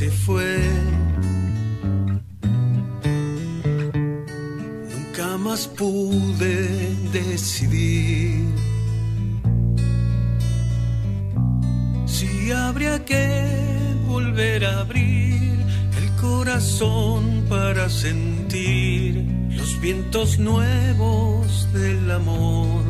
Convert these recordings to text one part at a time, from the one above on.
se fue. Nunca más pude decidir si habría que volver a abrir el corazón para sentir los vientos nuevos del amor.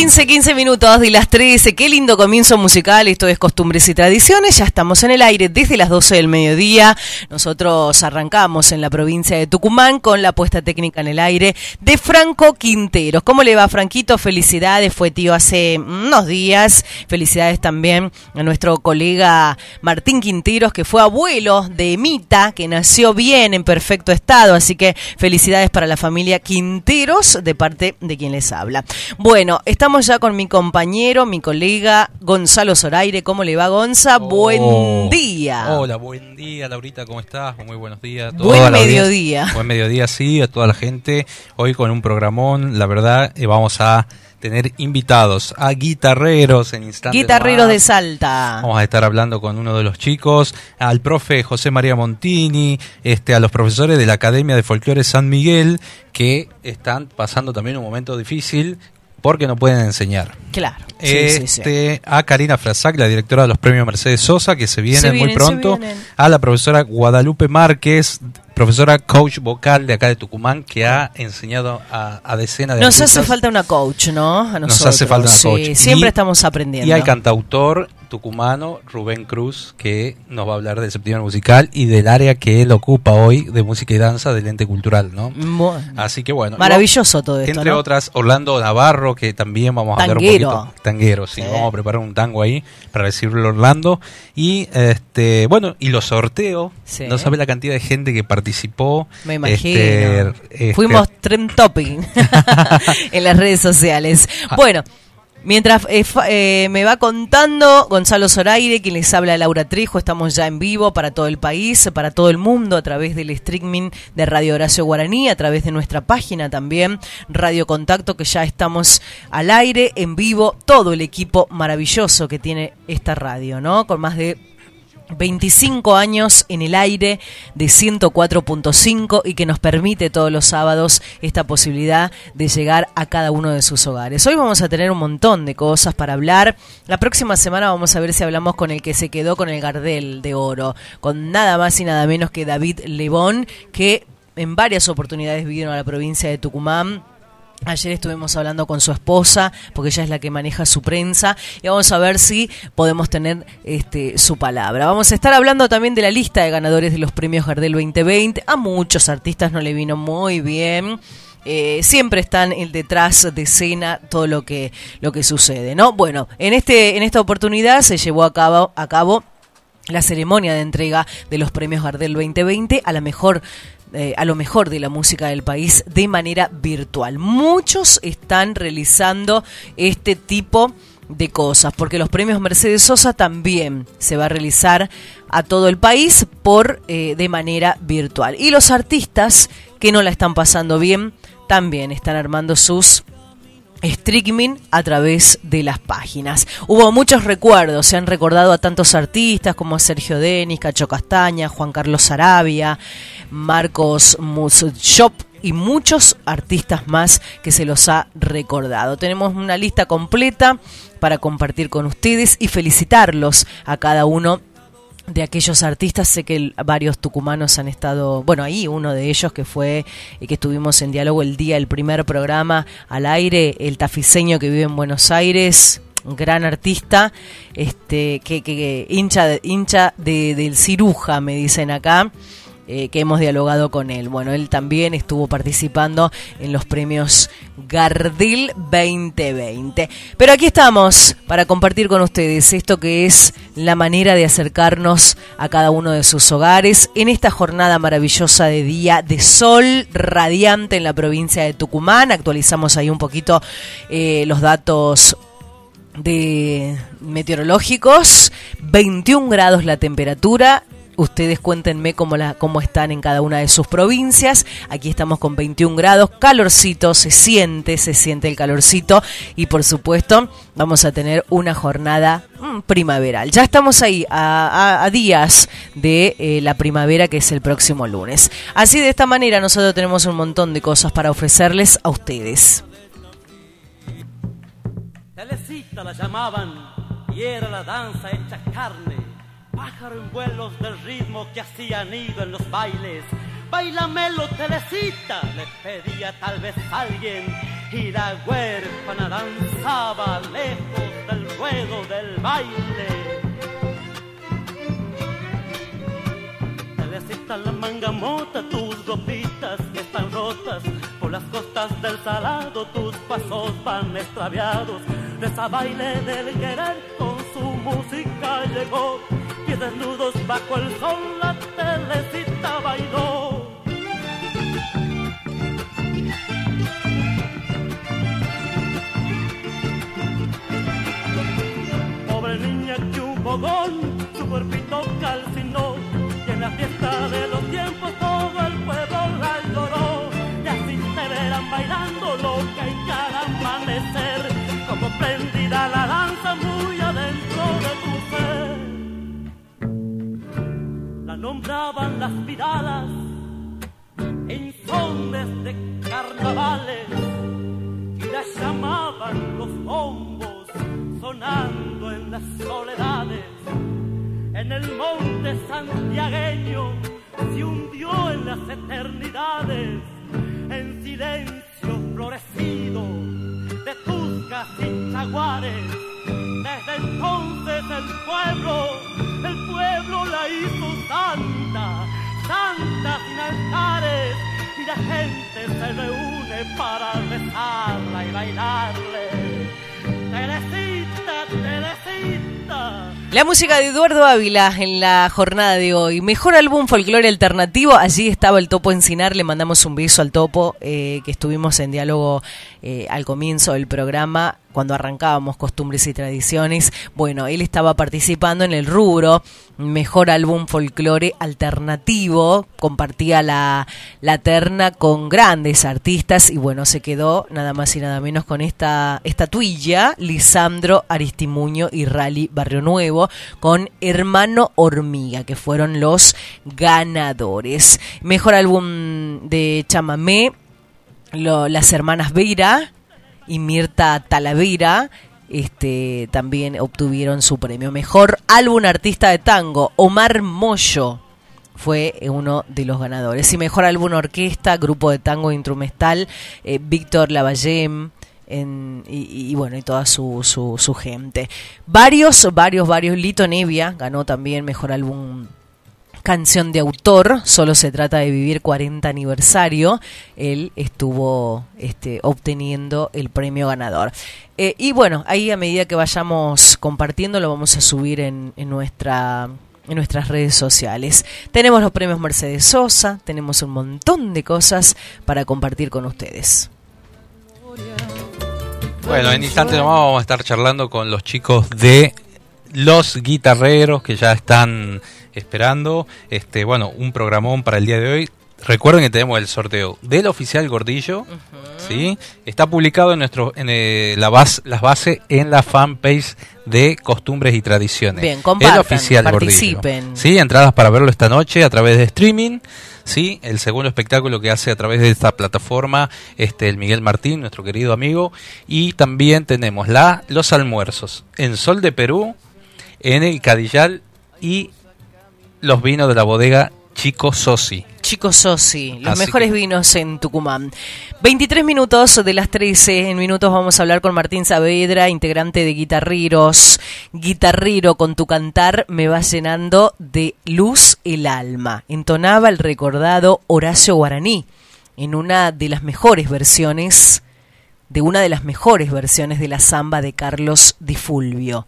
15, 15 minutos de las 13. Qué lindo comienzo musical. Esto es Costumbres y Tradiciones. Ya estamos en el aire desde las 12 del mediodía. Nosotros arrancamos en la provincia de Tucumán con la puesta técnica en el aire de Franco Quinteros. ¿Cómo le va, Franquito? Felicidades. Fue tío hace unos días. Felicidades también a nuestro colega Martín Quinteros, que fue abuelo de Emita, que nació bien, en perfecto estado. Así que felicidades para la familia Quinteros de parte de quien les habla. Bueno, estamos ya con mi compañero, mi colega Gonzalo Zoraire. ¿Cómo le va, Gonza? Buen Oh. día. Hola, buen día, Laurita, ¿cómo estás? Muy buenos días. a Buen toda la mediodía. Buen mediodía, sí, a toda la gente. Hoy con un programón, la verdad, eh, vamos a tener invitados a guitarreros en instantes. Guitarreros de Salta. Vamos a estar hablando con uno de los chicos, al profe José María Montini, este, a los profesores de la Academia de Folclore San Miguel, que están pasando también un momento difícil porque no pueden enseñar. Claro. Sí, sí, sí. Este, A Karina Frasac, la directora de los premios Mercedes Sosa, que se vienen Se muy vienen, se pronto. vienen. A la profesora Guadalupe Márquez, profesora coach vocal de acá de Tucumán, que ha enseñado a, a decenas de Nos hace falta una coach, ¿no? A Nos hace falta una Sí, coach. siempre Y- estamos aprendiendo. Y al cantautor tucumano Rubén Cruz, que nos va a hablar del septiembre musical y del área que él ocupa hoy de música y danza del ente cultural, ¿no? Bueno, Así que bueno. Maravilloso todo esto, Entre ¿no? otras, Orlando Navarro, que también vamos a hablar Tanguero. un poquito. Tanguero, sí, Sí. Vamos a preparar un tango ahí para recibirlo a Orlando. Y este, bueno, y los sorteos. Sí. No sabe la cantidad de gente que participó. Me imagino. Este, este, Fuimos trend topping en las redes sociales. Ah. Mientras eh, eh, me va contando Gonzalo Zoraire, quien les habla Laura Trejo, estamos ya en vivo para todo el país, para todo el mundo, a través del streaming de Radio Horacio Guaraní, a través de nuestra página también, Radio Contacto, que ya estamos al aire, en vivo, todo el equipo maravilloso que tiene esta radio, ¿no? Con más de 25 años en el aire de 104.5 y que nos permite todos los sábados esta posibilidad de llegar a cada uno de sus hogares. Hoy vamos a tener un montón de cosas para hablar. La próxima semana vamos a ver si hablamos con el que se quedó con el Gardel de Oro, con nada más y nada menos que David Lebón, que en varias oportunidades vino a la provincia de Tucumán. Ayer estuvimos hablando con su esposa, porque ella es la que maneja su prensa, y vamos a ver si podemos tener este, su palabra. Vamos a estar hablando también de la lista de ganadores de los premios Gardel 2020. A muchos artistas no le vino muy bien. Eh, siempre están el detrás de escena todo lo que lo que sucede, ¿no? Bueno, en este en esta oportunidad se llevó a cabo a cabo la ceremonia de entrega de los premios Gardel 2020 a la mejor eh, a lo mejor de la música del país de manera virtual. Muchos están realizando este tipo de cosas, porque los premios Mercedes Sosa también se va a realizar a todo el país por eh, de manera virtual. Y los artistas que no la están pasando bien también están armando sus streaming a través de las páginas. Hubo muchos recuerdos, se han recordado a tantos artistas como Sergio Denis, Cacho Castaña, Juan Carlos Sarabia, Marcos Mushop y muchos artistas más que se los ha recordado. Tenemos una lista completa para compartir con ustedes y felicitarlos a cada uno de aquellos artistas, sé que varios tucumanos han estado, bueno, ahí uno de ellos que fue, y que estuvimos en diálogo el día del primer programa al aire, el tafiseño que vive en Buenos Aires, un gran artista, este, que, que- que hincha, hincha de, del ciruja, me dicen acá, eh, que hemos dialogado con él. Bueno, él también estuvo participando en los premios Gardel 2020. Pero aquí estamos para compartir con ustedes esto que es la manera de acercarnos a cada uno de sus hogares en esta jornada maravillosa de día de sol radiante en la provincia de Tucumán. Actualizamos ahí un poquito eh, los datos de meteorológicos, 21 grados la temperatura. Ustedes cuéntenme cómo, cómo están en cada una de sus provincias. Aquí estamos con 21 grados, calorcito, se siente, se siente el calorcito y por supuesto vamos a tener una jornada mm, primaveral. Ya estamos ahí a días de eh, la primavera que es el próximo lunes. Así de esta manera nosotros tenemos un montón de cosas para ofrecerles a ustedes. Telecita la llamaban y era la danza hecha carne. Pájaro vuelos del ritmo que hacía nido en los bailes. Bailamelo, Telecita, le pedía tal vez alguien. Y la huérfana danzaba lejos del ruedo del baile. Telecita la manga mota, tus ropitas que están rotas por las costas del salado, tus pasos van extraviados. De esa baile del querer con su música llegó, y desnudos bajo el sol la telecita bailó. Pobre niña que un fogón su cuerpito calcinó y en la fiesta de los tiempos todo el pueblo la adoró y así se verán bailando loca y cada amanecer como prendida la danza La nombraban las viradas en sones de carnavales y la llamaban los bombos sonando en las soledades. En el monte santiagueño se hundió en las eternidades, en silencio florecido de tuscas y jaguares. Desde entonces el pueblo, la y música de Eduardo Ávila en la jornada de hoy. Mejor álbum folclore alternativo. Allí estaba el Topo Encinar. Le mandamos un beso al Topo, eh, que estuvimos en diálogo eh, al comienzo del programa cuando arrancábamos costumbres y tradiciones. Bueno, él estaba participando en el rubro Mejor Álbum Folclore Alternativo, compartía la, la terna con grandes artistas y bueno, se quedó nada más y nada menos con esta estatuilla, Lisandro Aristimuño y Rally Barrio Nuevo, con Hermano Hormiga, que fueron los ganadores. Mejor álbum de chamamé, lo- las hermanas Beira, y Mirta Talavera este, también obtuvieron su premio. Mejor álbum artista de tango, Omar Moyo fue uno de los ganadores. Y mejor álbum orquesta, grupo de tango instrumental, eh, Víctor Lavallem. en- y, y bueno, y toda su, su, su gente. Varios, varios, varios. Lito Nevia ganó también mejor álbum canción de autor, solo se trata de vivir 40 aniversario, él estuvo este, obteniendo el premio ganador. Eh, y bueno, ahí a medida que vayamos compartiendo lo vamos a subir en, en nuestra en nuestras redes sociales. Tenemos los premios Mercedes Sosa, tenemos un montón de cosas para compartir con ustedes. Bueno, en instantes nomás vamos a estar charlando con los chicos de los guitarreros que ya están esperando. Este, bueno, un programón para el día de hoy. Recuerden que tenemos el sorteo del oficial Gordillo, ¿sí? Está publicado en nuestro en eh, la base, las bases en la fanpage de Costumbres y Tradiciones. Bien, compartan, el oficial participen. Gordillo. Sí, entradas para verlo esta noche a través de streaming. Sí, el segundo espectáculo que hace a través de esta plataforma este el Miguel Martín, nuestro querido amigo, y también tenemos la los almuerzos en Sol de Perú, en el Cadillal y los vinos de la bodega Chico Sosi. Chicos Sosi, los Así mejores que- vinos en Tucumán. 23 minutos de las 13. En minutos vamos a hablar con Martín Saavedra, integrante de Guitarreros. Guitarrero, con tu cantar me vas llenando de luz el alma. Entonaba el recordado Horacio Guaraní en una de las mejores versiones, de una de las mejores versiones de la samba de Carlos Di Fulvio.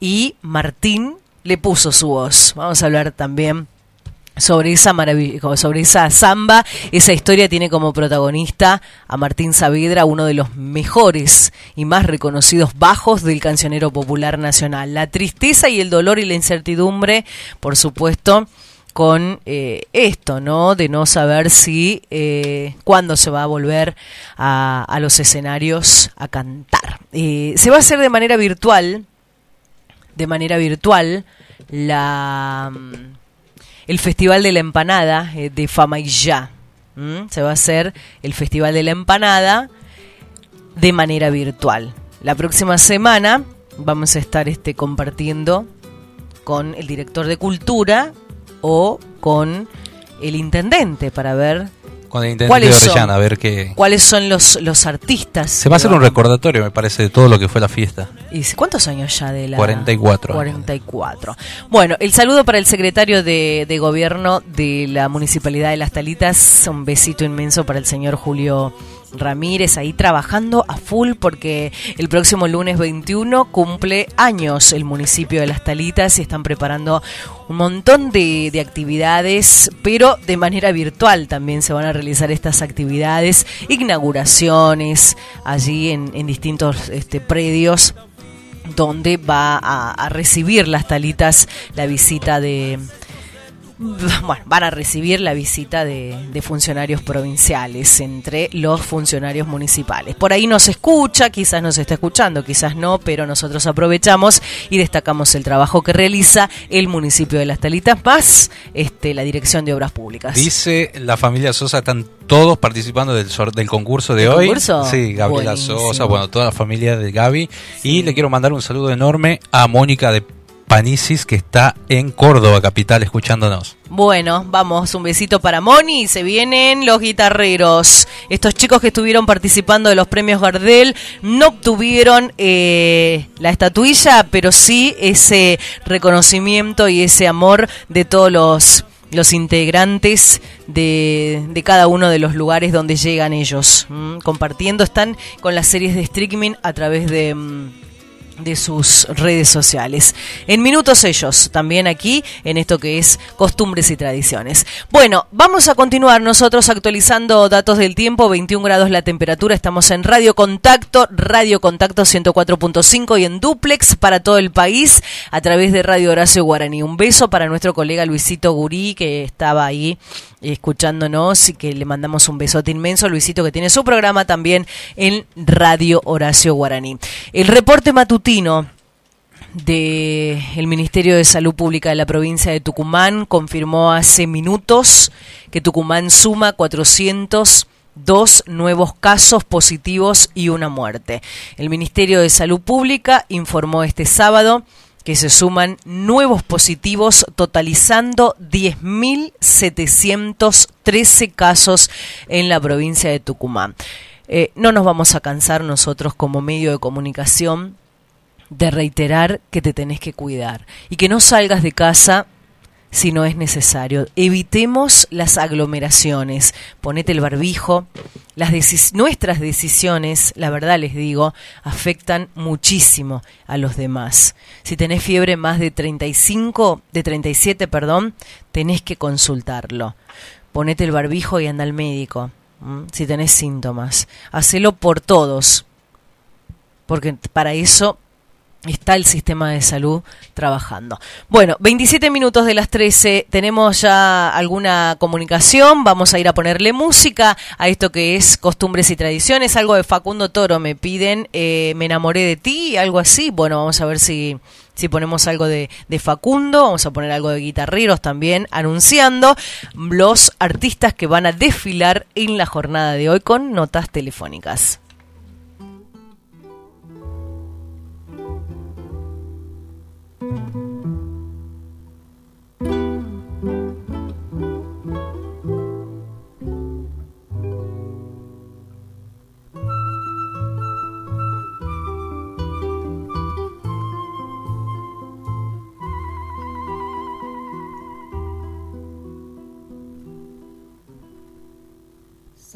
Y Martín le puso su voz. Vamos a hablar también sobre esa marav- sobre esa samba, esa historia tiene como protagonista a Martín Saavedra, uno de los mejores y más reconocidos bajos del cancionero popular nacional. La tristeza y el dolor y la incertidumbre, por supuesto, con eh, esto, ¿no? De no saber si, eh, cuándo se va a volver a, a los escenarios a cantar. Eh, se va a hacer de manera virtual, de manera virtual, la mm, el Festival de la Empanada eh, de Fama y Ya. ¿m? Se va a hacer el Festival de la Empanada de manera virtual. La próxima semana vamos a estar este, compartiendo con el director de cultura o con el intendente para ver Con el intendente de. Orellana, a ver qué. cuáles son los, los artistas. Se va a hacer un recordatorio, me parece, de todo lo que fue la fiesta. ¿Y cuántos años ya de la 44 años. 44. Bueno, el saludo para el secretario de, de gobierno de la Municipalidad de Las Talitas. Un besito inmenso para el señor Julio Ramírez ahí trabajando a full porque el próximo lunes 21 cumple años el municipio de Las Talitas y están preparando un montón de, de actividades, pero de manera virtual también se van a realizar estas actividades, inauguraciones allí en, en distintos este, predios donde va a, a recibir las talitas la visita de bueno, van a recibir la visita de, de funcionarios provinciales entre los funcionarios municipales. Por ahí nos escucha, quizás nos está escuchando, quizás no, pero nosotros aprovechamos y destacamos el trabajo que realiza el municipio de Las Talitas más este, la Dirección de Obras Públicas. Dice la familia Sosa, están todos participando del, concurso de ¿El hoy. concurso? Sí, Gabriela Buenísimo. Sosa, bueno, toda la familia de Gaby. Y le quiero mandar un saludo enorme a Mónica de Panisis, que está en Córdoba, capital, escuchándonos. Bueno, vamos, un besito para Moni se vienen los guitarreros. Estos chicos que estuvieron participando de los premios Gardel no obtuvieron eh, la estatuilla, pero sí ese reconocimiento y ese amor de todos los, los integrantes de, de cada uno de los lugares donde llegan ellos. Compartiendo, están con las series de streaming a través de... de sus redes sociales. En minutos ellos, también aquí en esto que es costumbres y tradiciones. Bueno, vamos a continuar nosotros actualizando datos del tiempo, 21 grados la temperatura, estamos en Radio Contacto, Radio Contacto 104.5 y en duplex para todo el país a través de Radio Horacio Guaraní. Un beso para nuestro colega Luisito Gurí que estaba ahí escuchándonos y que le mandamos un besote inmenso, Luisito, que tiene su programa también en Radio Horacio Guaraní. El reporte matutino del el Ministerio de Salud Pública de la provincia de Tucumán confirmó hace minutos que Tucumán suma 402 nuevos casos positivos y una muerte. El Ministerio de Salud Pública informó este sábado que se suman nuevos positivos, totalizando 10.713 casos en la provincia de Tucumán. Eh, no nos vamos a cansar nosotros como medio de comunicación de reiterar que te tenés que cuidar y que no salgas de casa si no es necesario. Evitemos las aglomeraciones, ponete el barbijo. Las nuestras decisiones, la verdad les digo, afectan muchísimo a los demás. Si tenés fiebre más de 35, de 37, perdón, tenés que consultarlo. Ponete el barbijo y anda al médico. Si tenés síntomas, hacelo por todos, porque para eso está el sistema de salud trabajando. Bueno, 27 minutos de las 13, tenemos ya alguna comunicación, vamos a ir a ponerle música a esto que es costumbres y tradiciones, algo de Facundo Toro, me piden, eh, me enamoré de ti, algo así, bueno, vamos a ver si... Si ponemos algo de, de Facundo, vamos a poner algo de guitarreros también, anunciando los artistas que van a desfilar en la jornada de hoy con notas telefónicas.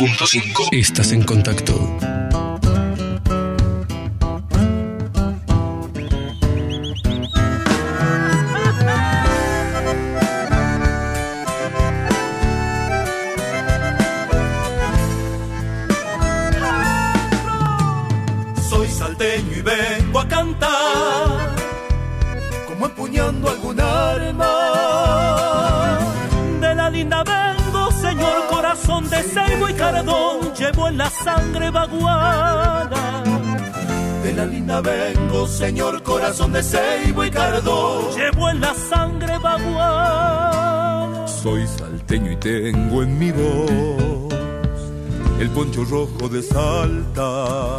101.5. Estás en contacto. Soy salteño y vengo a cantar, como empuñando algún arma. De la linda señor corazón de ceibo y cardón, llevo en la sangre vaguada. De la linda vengo, señor corazón de ceibo y cardón, llevo en la sangre vaguada. Soy salteño y tengo en mi voz el poncho rojo de Salta.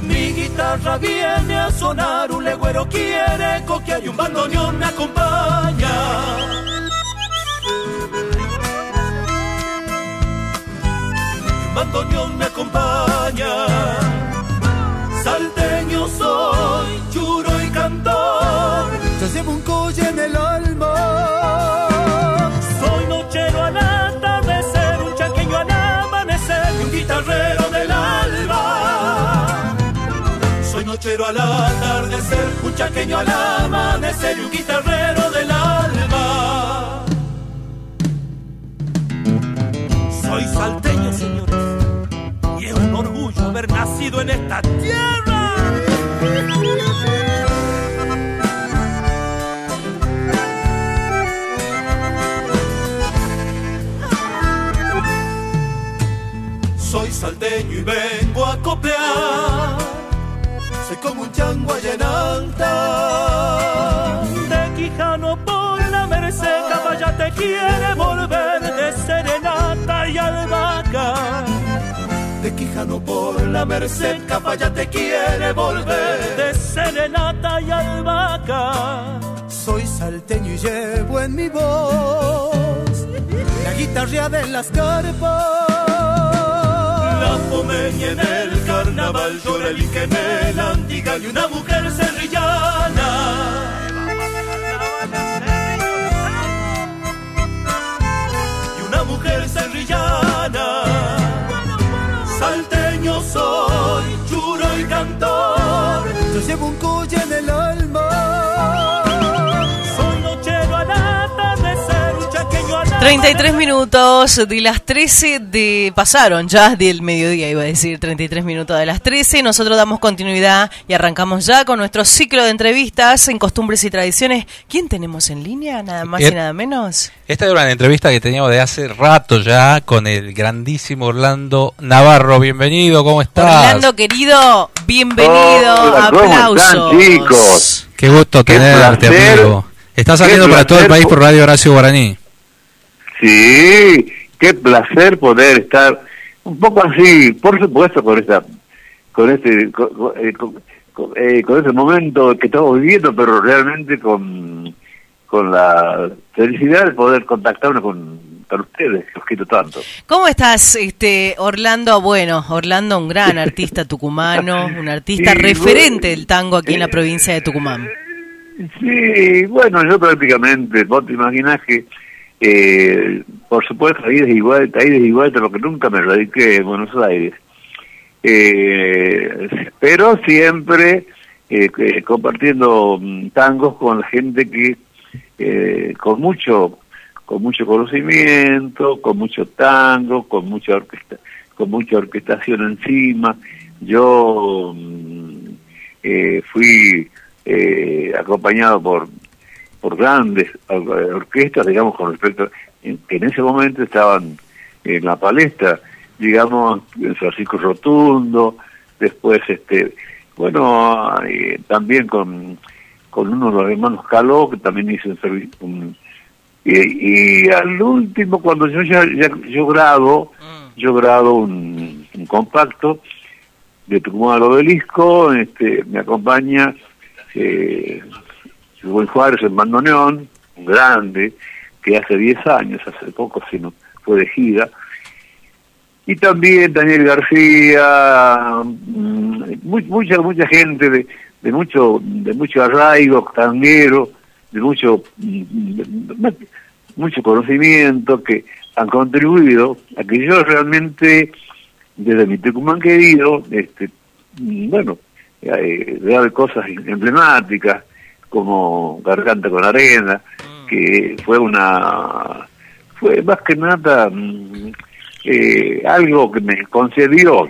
Mi guitarra viene a sonar, un legüero quiere coquear y un bandoneón me acompaña. Bandoneón me acompaña. Salteño soy, churo y cantor. Yo llevo un colle en el alma. Soy nochero al atardecer, un chaqueño al amanecer y un guitarrero del alba. Soy nochero al atardecer, un chaqueño al amanecer y un guitarrero del alma. Soy salteño, en esta tierra. Soy salteño y vengo a copiar. Soy como un chango allá en alta. De Quijano por la Merced, caballa te quiere volver De Quijano por la Merced, caballa te quiere volver de serenata y albahaca. Soy salteño y llevo en mi voz la guitarra de las carpas. La pomeña en el carnaval llora el que me la andiga y una mujer serrillana. Y una mujer serrillana. Yo llevo un colle en el alma. 33 minutos de las 13 de pasaron ya del mediodía, iba a decir 33 minutos de las 13. Nosotros damos continuidad y arrancamos ya con nuestro ciclo de entrevistas en costumbres y tradiciones. ¿Quién tenemos en línea? Nada más y Eh, nada menos. Esta era una entrevista que teníamos de hace rato ya con el grandísimo Orlando Navarro. Bienvenido, ¿cómo estás? Orlando querido, bienvenido. Hola, ¿cómo Aplausos. están, chicos? Qué gusto Qué tenerte, placer. amigo. Estás Qué saliendo para todo el país por po- Radio Horacio Guaraní. Sí, qué placer poder estar un poco así, por supuesto, con esta, con este, con, con- eh, con- eh, ese momento que estamos viviendo, pero realmente con, con la felicidad de poder contactarnos con, con ustedes, que os quiero tanto. ¿Cómo estás, este Orlando? Bueno, Orlando, un gran artista tucumano, un artista Sí, referente bueno, del tango aquí en la eh, provincia de Tucumán. Sí, bueno, yo prácticamente, vos te imaginás que, eh, por supuesto, ides y vueltas, ides y vueltas, porque nunca me radiqué en Buenos Aires. Eh, pero siempre eh, compartiendo mm, tangos con la gente que, eh, con mucho con mucho conocimiento, con mucho tango, con mucha orquesta, con mucha orquestación encima. Yo mm, eh, fui eh, acompañado por por grandes or- orquestas, digamos, con respecto, que en ese momento estaban en la palestra, digamos, Francisco Rotundo, después, este bueno, eh, también con, con uno de los hermanos Caló, que también hizo un servicio, y, y al último, cuando yo ya, ya- yo grabo, yo grabo un, un compacto de Tucumán al Obelisco, este, me acompaña eh, Rubén Juárez en bandoneón, un grande, que hace 10 años, hace poco, si no fue de gira, y también Daniel García, mm, mu- mucha mucha gente de, de mucho de mucho arraigo tanguero, de mucho mm, mucho conocimiento que han contribuido a que yo realmente, desde mi Tucumán querido, este, mm, bueno, eh, cosas emblemáticas, como Garganta con Arena, que fue una, fue más que nada mm, eh, algo que me concedió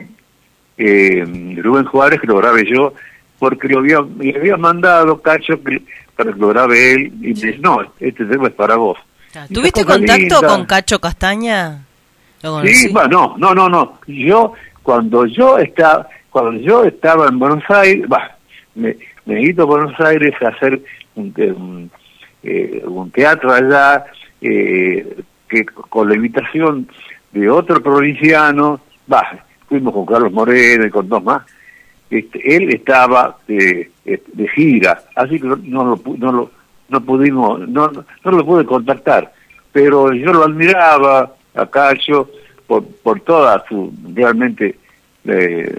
eh, Rubén Juárez, que lo grabé yo, porque lo había, le había mandado Cacho que, para que lo grabe él, y me dice, no, este tema es para vos. ¿Tuviste contacto con Cacho Castaña? Sí, bueno, no, no, no, yo, cuando yo estaba, cuando yo estaba en Buenos Aires, bah, me, a Buenos Aires hacer un, un, eh, un teatro allá, eh, que con la invitación de otro provinciano, bah, fuimos con Carlos Moreno y con dos más, este, él estaba de, de gira, así que no, lo, no, lo, no pudimos, no, no lo pude contactar, pero yo lo admiraba a Cacho por, por toda su, realmente, eh,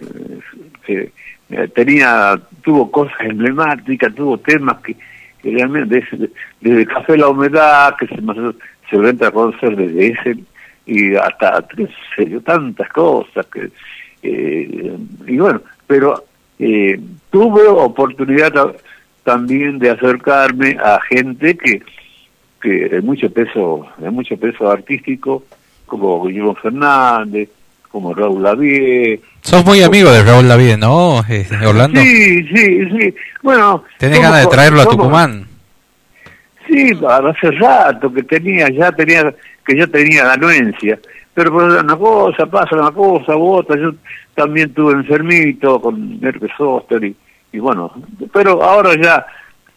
eh, tenía, tuvo cosas emblemáticas, tuvo temas que, realmente, desde, Café La Humedad, que se, se entra a conocer desde ese, y hasta, qué sé tantas cosas que, eh, y bueno, pero eh, tuve oportunidad también de acercarme a gente que, que de mucho peso, de mucho peso artístico, como Guillermo Fernández, como Raúl Lavie. Sos muy amigo de Raúl Lavie, ¿no, Orlando? Sí, sí, sí. Bueno. ¿Tenés ganas de traerlo a Tucumán? Sí, hace rato que tenía, ya tenía, que yo tenía la anuencia pero pues, una cosa pasa, una cosa u otra. Yo también tuve enfermito con herpes zóster y, y bueno, pero ahora ya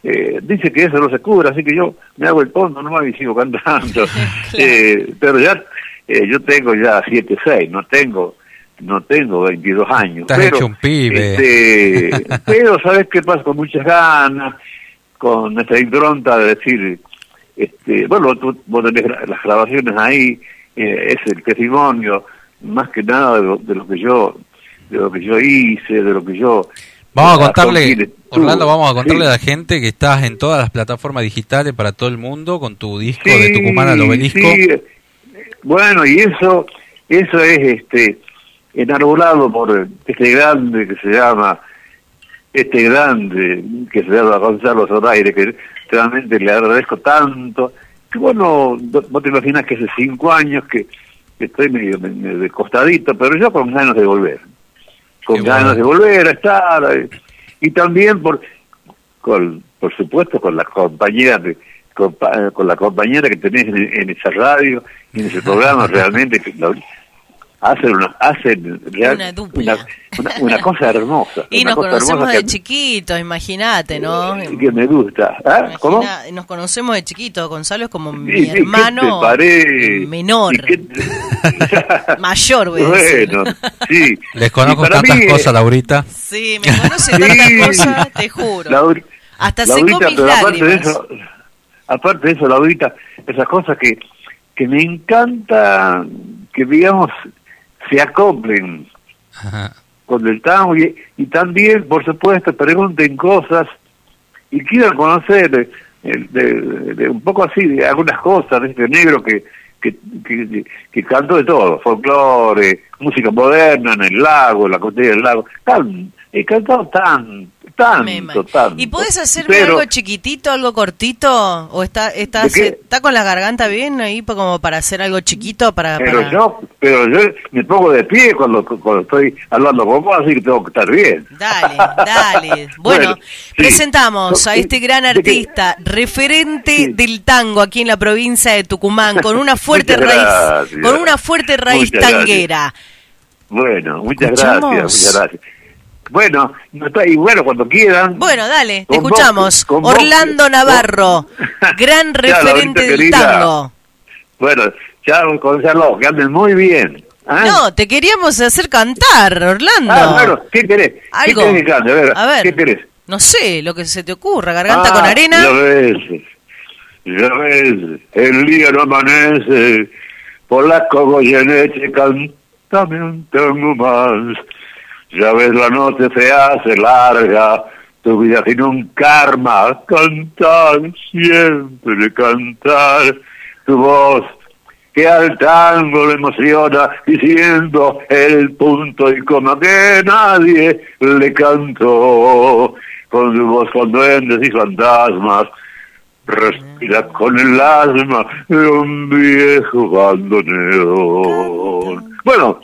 eh, dice que eso no se cura, así que yo me hago el tonto nomás y sigo cantando. eh, pero ya eh, yo tengo ya 7, 6, no tengo no tengo 22 años. Estás pero, hecho un pibe. Este, pero sabes qué pasa con muchas ganas, con esta impronta de decir, este, bueno, tú, vos tenés las grabaciones ahí, eh, es el testimonio más que nada de lo, de lo, que yo de lo que yo hice, de lo que yo Vamos a contarle, Orlando, vamos a contarle a la gente que estás en todas las plataformas digitales para todo el mundo con tu disco de Tucumán al obelisco. Bueno, y eso eso es este enarbolado por este grande que se llama este grande que se llama Gonzalo Zoraire, que realmente le agradezco tanto que bueno, vos te imaginas que hace cinco años que, estoy medio, de costadito, pero yo con ganas de volver, con ganas de volver a estar, eh, y también por, con, por supuesto con la compañía de, con, la compañera que tenés en, esa radio, en ese programa realmente, que hacen una, hacen una, una, cosa hermosa. Y nos conocemos de chiquito, imagínate, ¿no? Que me gusta. ¿Ah? ¿Cómo? Nos conocemos de chiquito, Gonzalo es como mi hermano menor. Mayor, voy Bueno, sí. Les conozco tantas cosas, Laurita. Sí, me conoce tantas cosas, te juro. Hasta secó mis lágrimas. Aparte de eso, aparte de eso, Laurita, esas cosas que, que me encanta que digamos se acoplen con el tango y, también, por supuesto, pregunten cosas y quieran conocer eh, de, un poco así de algunas cosas de este negro que que, que, que cantó de todo, folclore, música moderna en el lago, en la costilla del lago, tan, he cantado tan, tanto, tanto. ¿Y puedes hacerme algo chiquitito, algo cortito? ¿O está, está, está con la garganta bien ahí como para hacer algo chiquito? para Pero, Yo, pero yo me pongo de pie cuando, cuando estoy hablando con vos, así que tengo que estar bien. Dale, dale. Bueno, presentamos a este gran artista, referente del tango aquí en la provincia de Tucumán, con una fuerte raíz, con una fuerte raíz tanguera. Bueno, muchas gracias, muchas gracias. Bueno, no está, y bueno, cuando quieran. Bueno, dale, te escuchamos. Orlando Navarro, gran referente del tango. Bueno, chao, Gonzalo, que anden muy bien. ¿ah? No, te queríamos hacer cantar, Orlando. Ah, bueno, ¿qué querés? ¿Algo? ¿Qué querés A ver, A ver, ¿qué querés? No sé, lo que se te ocurra, garganta con Ah, arena. Ya ves, ya ves, el día no amanece, por la Goyeneche, cántame un tango más. Ya ves, la noche se hace larga, tu vida tiene un karma, cantar, siempre cantar, tu voz que al tango le emociona diciendo el punto y coma que nadie le cantó. Con su voz con duendes y fantasmas respira con el asma de un viejo bandoneón bueno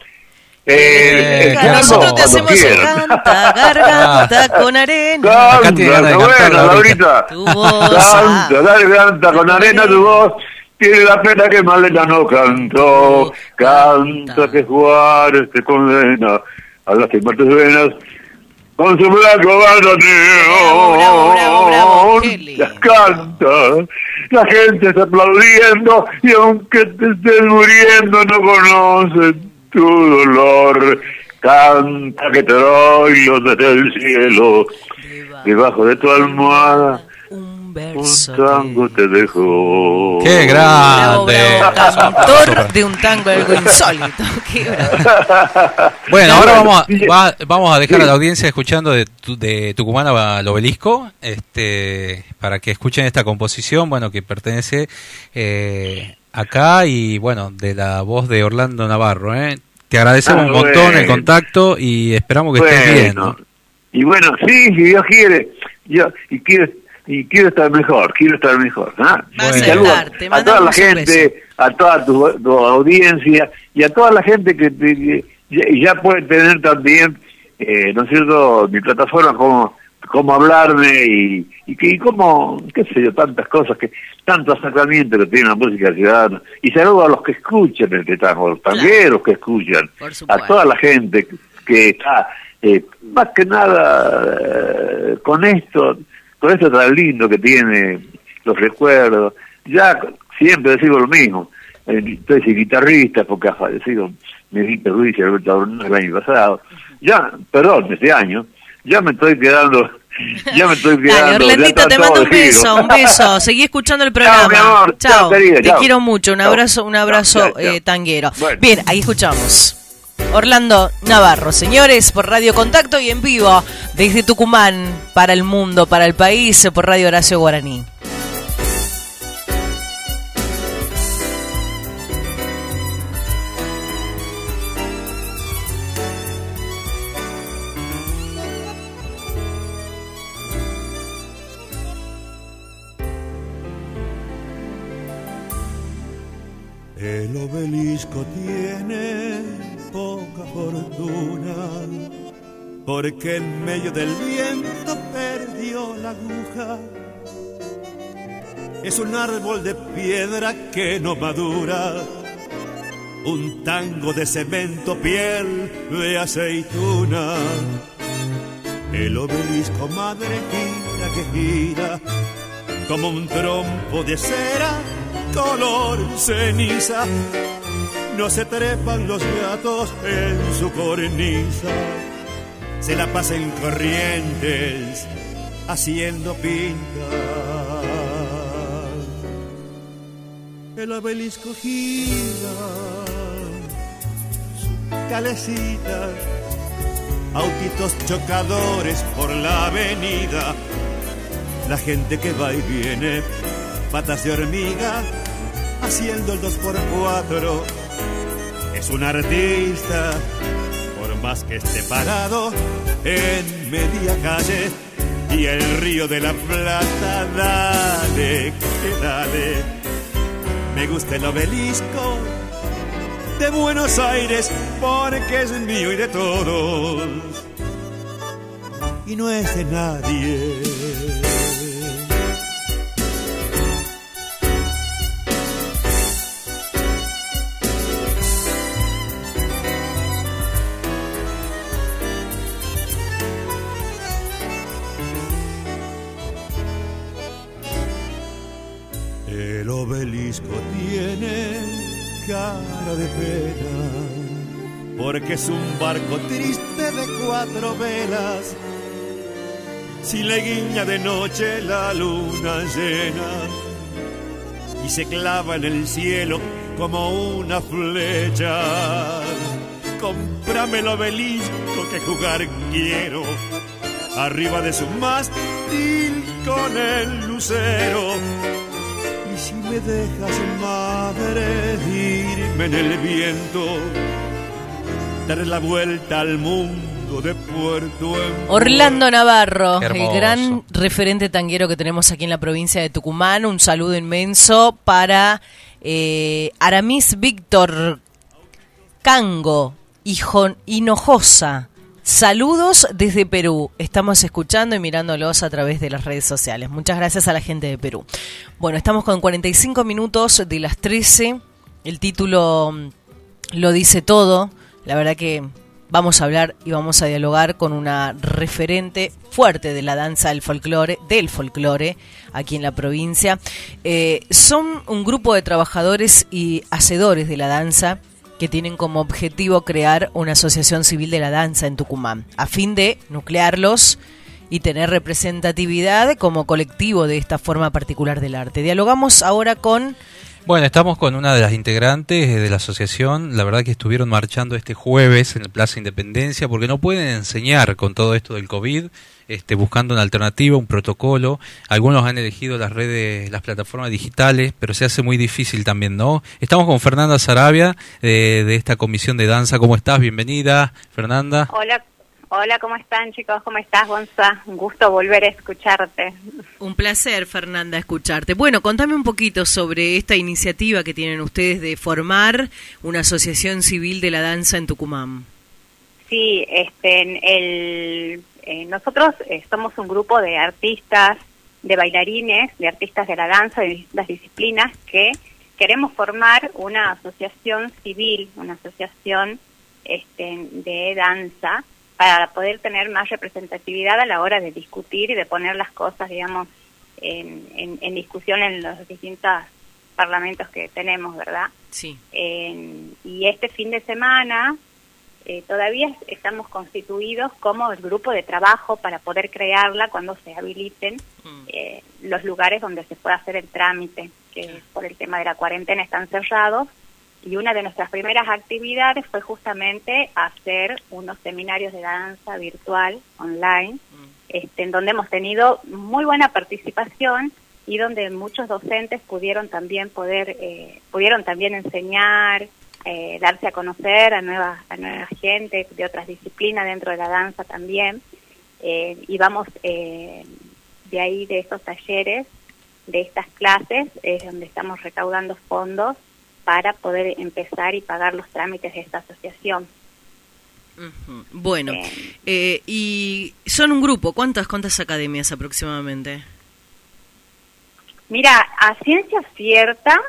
eh, Eh, nosotros te hacemos canta, garganta con arena. Canta, buena, Laurita. Tu voz, Canta, dale, canta con arena tu voz. Tiene la pena que Malena no cantó. Canta que Juárez te condena a lastimar tus venas con su blanco bandoneón. lindo. Canta. La gente está aplaudiendo y aunque te estés muriendo no conocen tu dolor. Canta que te doy los desde el cielo. Debajo de tu almohada Un tango te dejó. ¡Qué grande! bravo, de un tango algo insólito. Qué. Bueno, ahora vamos a, va- vamos a dejar a la audiencia escuchando de, tu- de Tucumán al obelisco, este, para que escuchen esta composición, bueno, que pertenece eh, acá y bueno, de la voz de Orlando Navarro. ¿eh? Te agradecemos Ah, un montón el bueno. contacto y esperamos que estés bien. ¿no? Bueno, y bueno, sí, si Dios quiere, yo, y quiero, y quiero estar mejor, quiero estar mejor. ¿ah? Vas a Y saludo estar, te a toda la gente, a toda tu, tu audiencia y a toda la gente que, te- que ya puede tener también, eh, ¿no es cierto?, mi plataforma como cómo hablarme y, y, que- y cómo, qué sé yo, tantas cosas, que tanto acercamiento que tiene la música ciudadana. Y saludo a los que escuchan el tango, a los tangueros que escuchan, a toda la gente que está, eh, más que nada, eh, con esto, con esto tan lindo que tiene, los recuerdos. Ya siempre decimos lo mismo. Eh, Estoy sin guitarrista porque ha fallecido Miguel Ruiz y Alberto el año pasado. Ya, perdón, este año, ya me estoy quedando, ya me estoy quedando. Dale, ya te mando un beso, un beso. Seguí escuchando el Chao, programa. mi amor. Chao, querida, Te chao. quiero mucho. Un abrazo, un abrazo eh, tanguero. Bueno. Bien, ahí escuchamos. Orlando Navarro, señores, por Radio Contacto y en vivo desde Tucumán para el mundo, para el país, por Radio Horacio Guaraní. El obelisco tiene poca fortuna, porque en medio del viento perdió la aguja. Es un árbol de piedra que no madura, un tango de cemento, piel de aceituna. El obelisco madre gira que gira, como un trompo de cera, color ceniza. No se trepan los gatos en su cornisa, se la pasan corrientes haciendo pintas. El obelisco gira, su calecita, autitos chocadores por la avenida la gente que va y viene, patas de hormiga, haciendo el 2x4. Es un artista, por más que esté parado en media calle y el río de la Plata, dale, que dale. Me gusta el obelisco de Buenos Aires porque es mío y de todos y no es de nadie. Obelisco tiene cara de pena, porque es un barco triste de cuatro velas. Si le guiña de noche la luna llena y se clava en el cielo como una flecha. Cómprame el obelisco que jugar quiero arriba de su mástil con el lucero. Me dejas, madre, irme en el viento, dar la vuelta al mundo de puerto en Orlando Navarro, Hermoso. el gran referente tanguero que tenemos aquí en la provincia de Tucumán. Un saludo inmenso para eh, Aramis Víctor Cango Hijo- Hinojosa. Saludos desde Perú. Estamos escuchando y mirándolos a través de las redes sociales. Muchas gracias a la gente de Perú. Bueno, estamos con 45 minutos de las 13. El título mm, lo dice todo. La verdad que vamos a hablar y vamos a dialogar con una referente fuerte de la danza del folclore, del folclore, aquí en la provincia. Eh, son un grupo de trabajadores y hacedores de la danza que tienen como objetivo crear una asociación civil de la danza en Tucumán, a fin de nuclearlos y tener representatividad como colectivo de esta forma particular del arte. Dialogamos ahora con Bueno, estamos con una de las integrantes de la asociación. La verdad que estuvieron marchando este jueves en el Plaza Independencia porque no pueden enseñar con todo esto del COVID, este, buscando una alternativa, un protocolo. Algunos han elegido las redes, las plataformas digitales, pero se hace muy difícil también, ¿no? Estamos con Fernanda Sarabia eh, de esta comisión de danza. ¿Cómo estás? Bienvenida, Fernanda. Hola, hola, ¿cómo están chicos? ¿Cómo estás, Gonza? Un gusto volver a escucharte. Un placer, Fernanda, escucharte. Bueno, contame un poquito sobre esta iniciativa que tienen ustedes de formar una asociación civil de la danza en Tucumán. Sí, este, en el, eh, nosotros eh, somos un grupo de artistas, de bailarines, de artistas de la danza, de distintas disciplinas, que queremos formar una asociación civil, una asociación este, de danza, para poder tener más representatividad a la hora de discutir y de poner las cosas, digamos, en, en, en discusión en los distintos parlamentos que tenemos, ¿verdad? Sí. Eh, y este fin de semana eh, todavía es- estamos constituidos como el grupo de trabajo para poder crearla cuando se habiliten eh, los lugares donde se pueda hacer el trámite, que por el tema de la cuarentena están cerrados. Y una de nuestras primeras actividades fue justamente hacer unos seminarios de danza virtual online, este, en donde hemos tenido muy buena participación y donde muchos docentes pudieron también poder eh, pudieron también enseñar eh, darse a conocer a nueva a nueva gente de otras disciplinas dentro de la danza también Eh, y vamos eh, de ahí de estos talleres de estas clases es donde estamos recaudando fondos para poder empezar y pagar los trámites de esta asociación Ujú. Bueno, eh, y son un grupo, ¿cuántas, cuántas academias aproximadamente? Mira, a ciencia cierta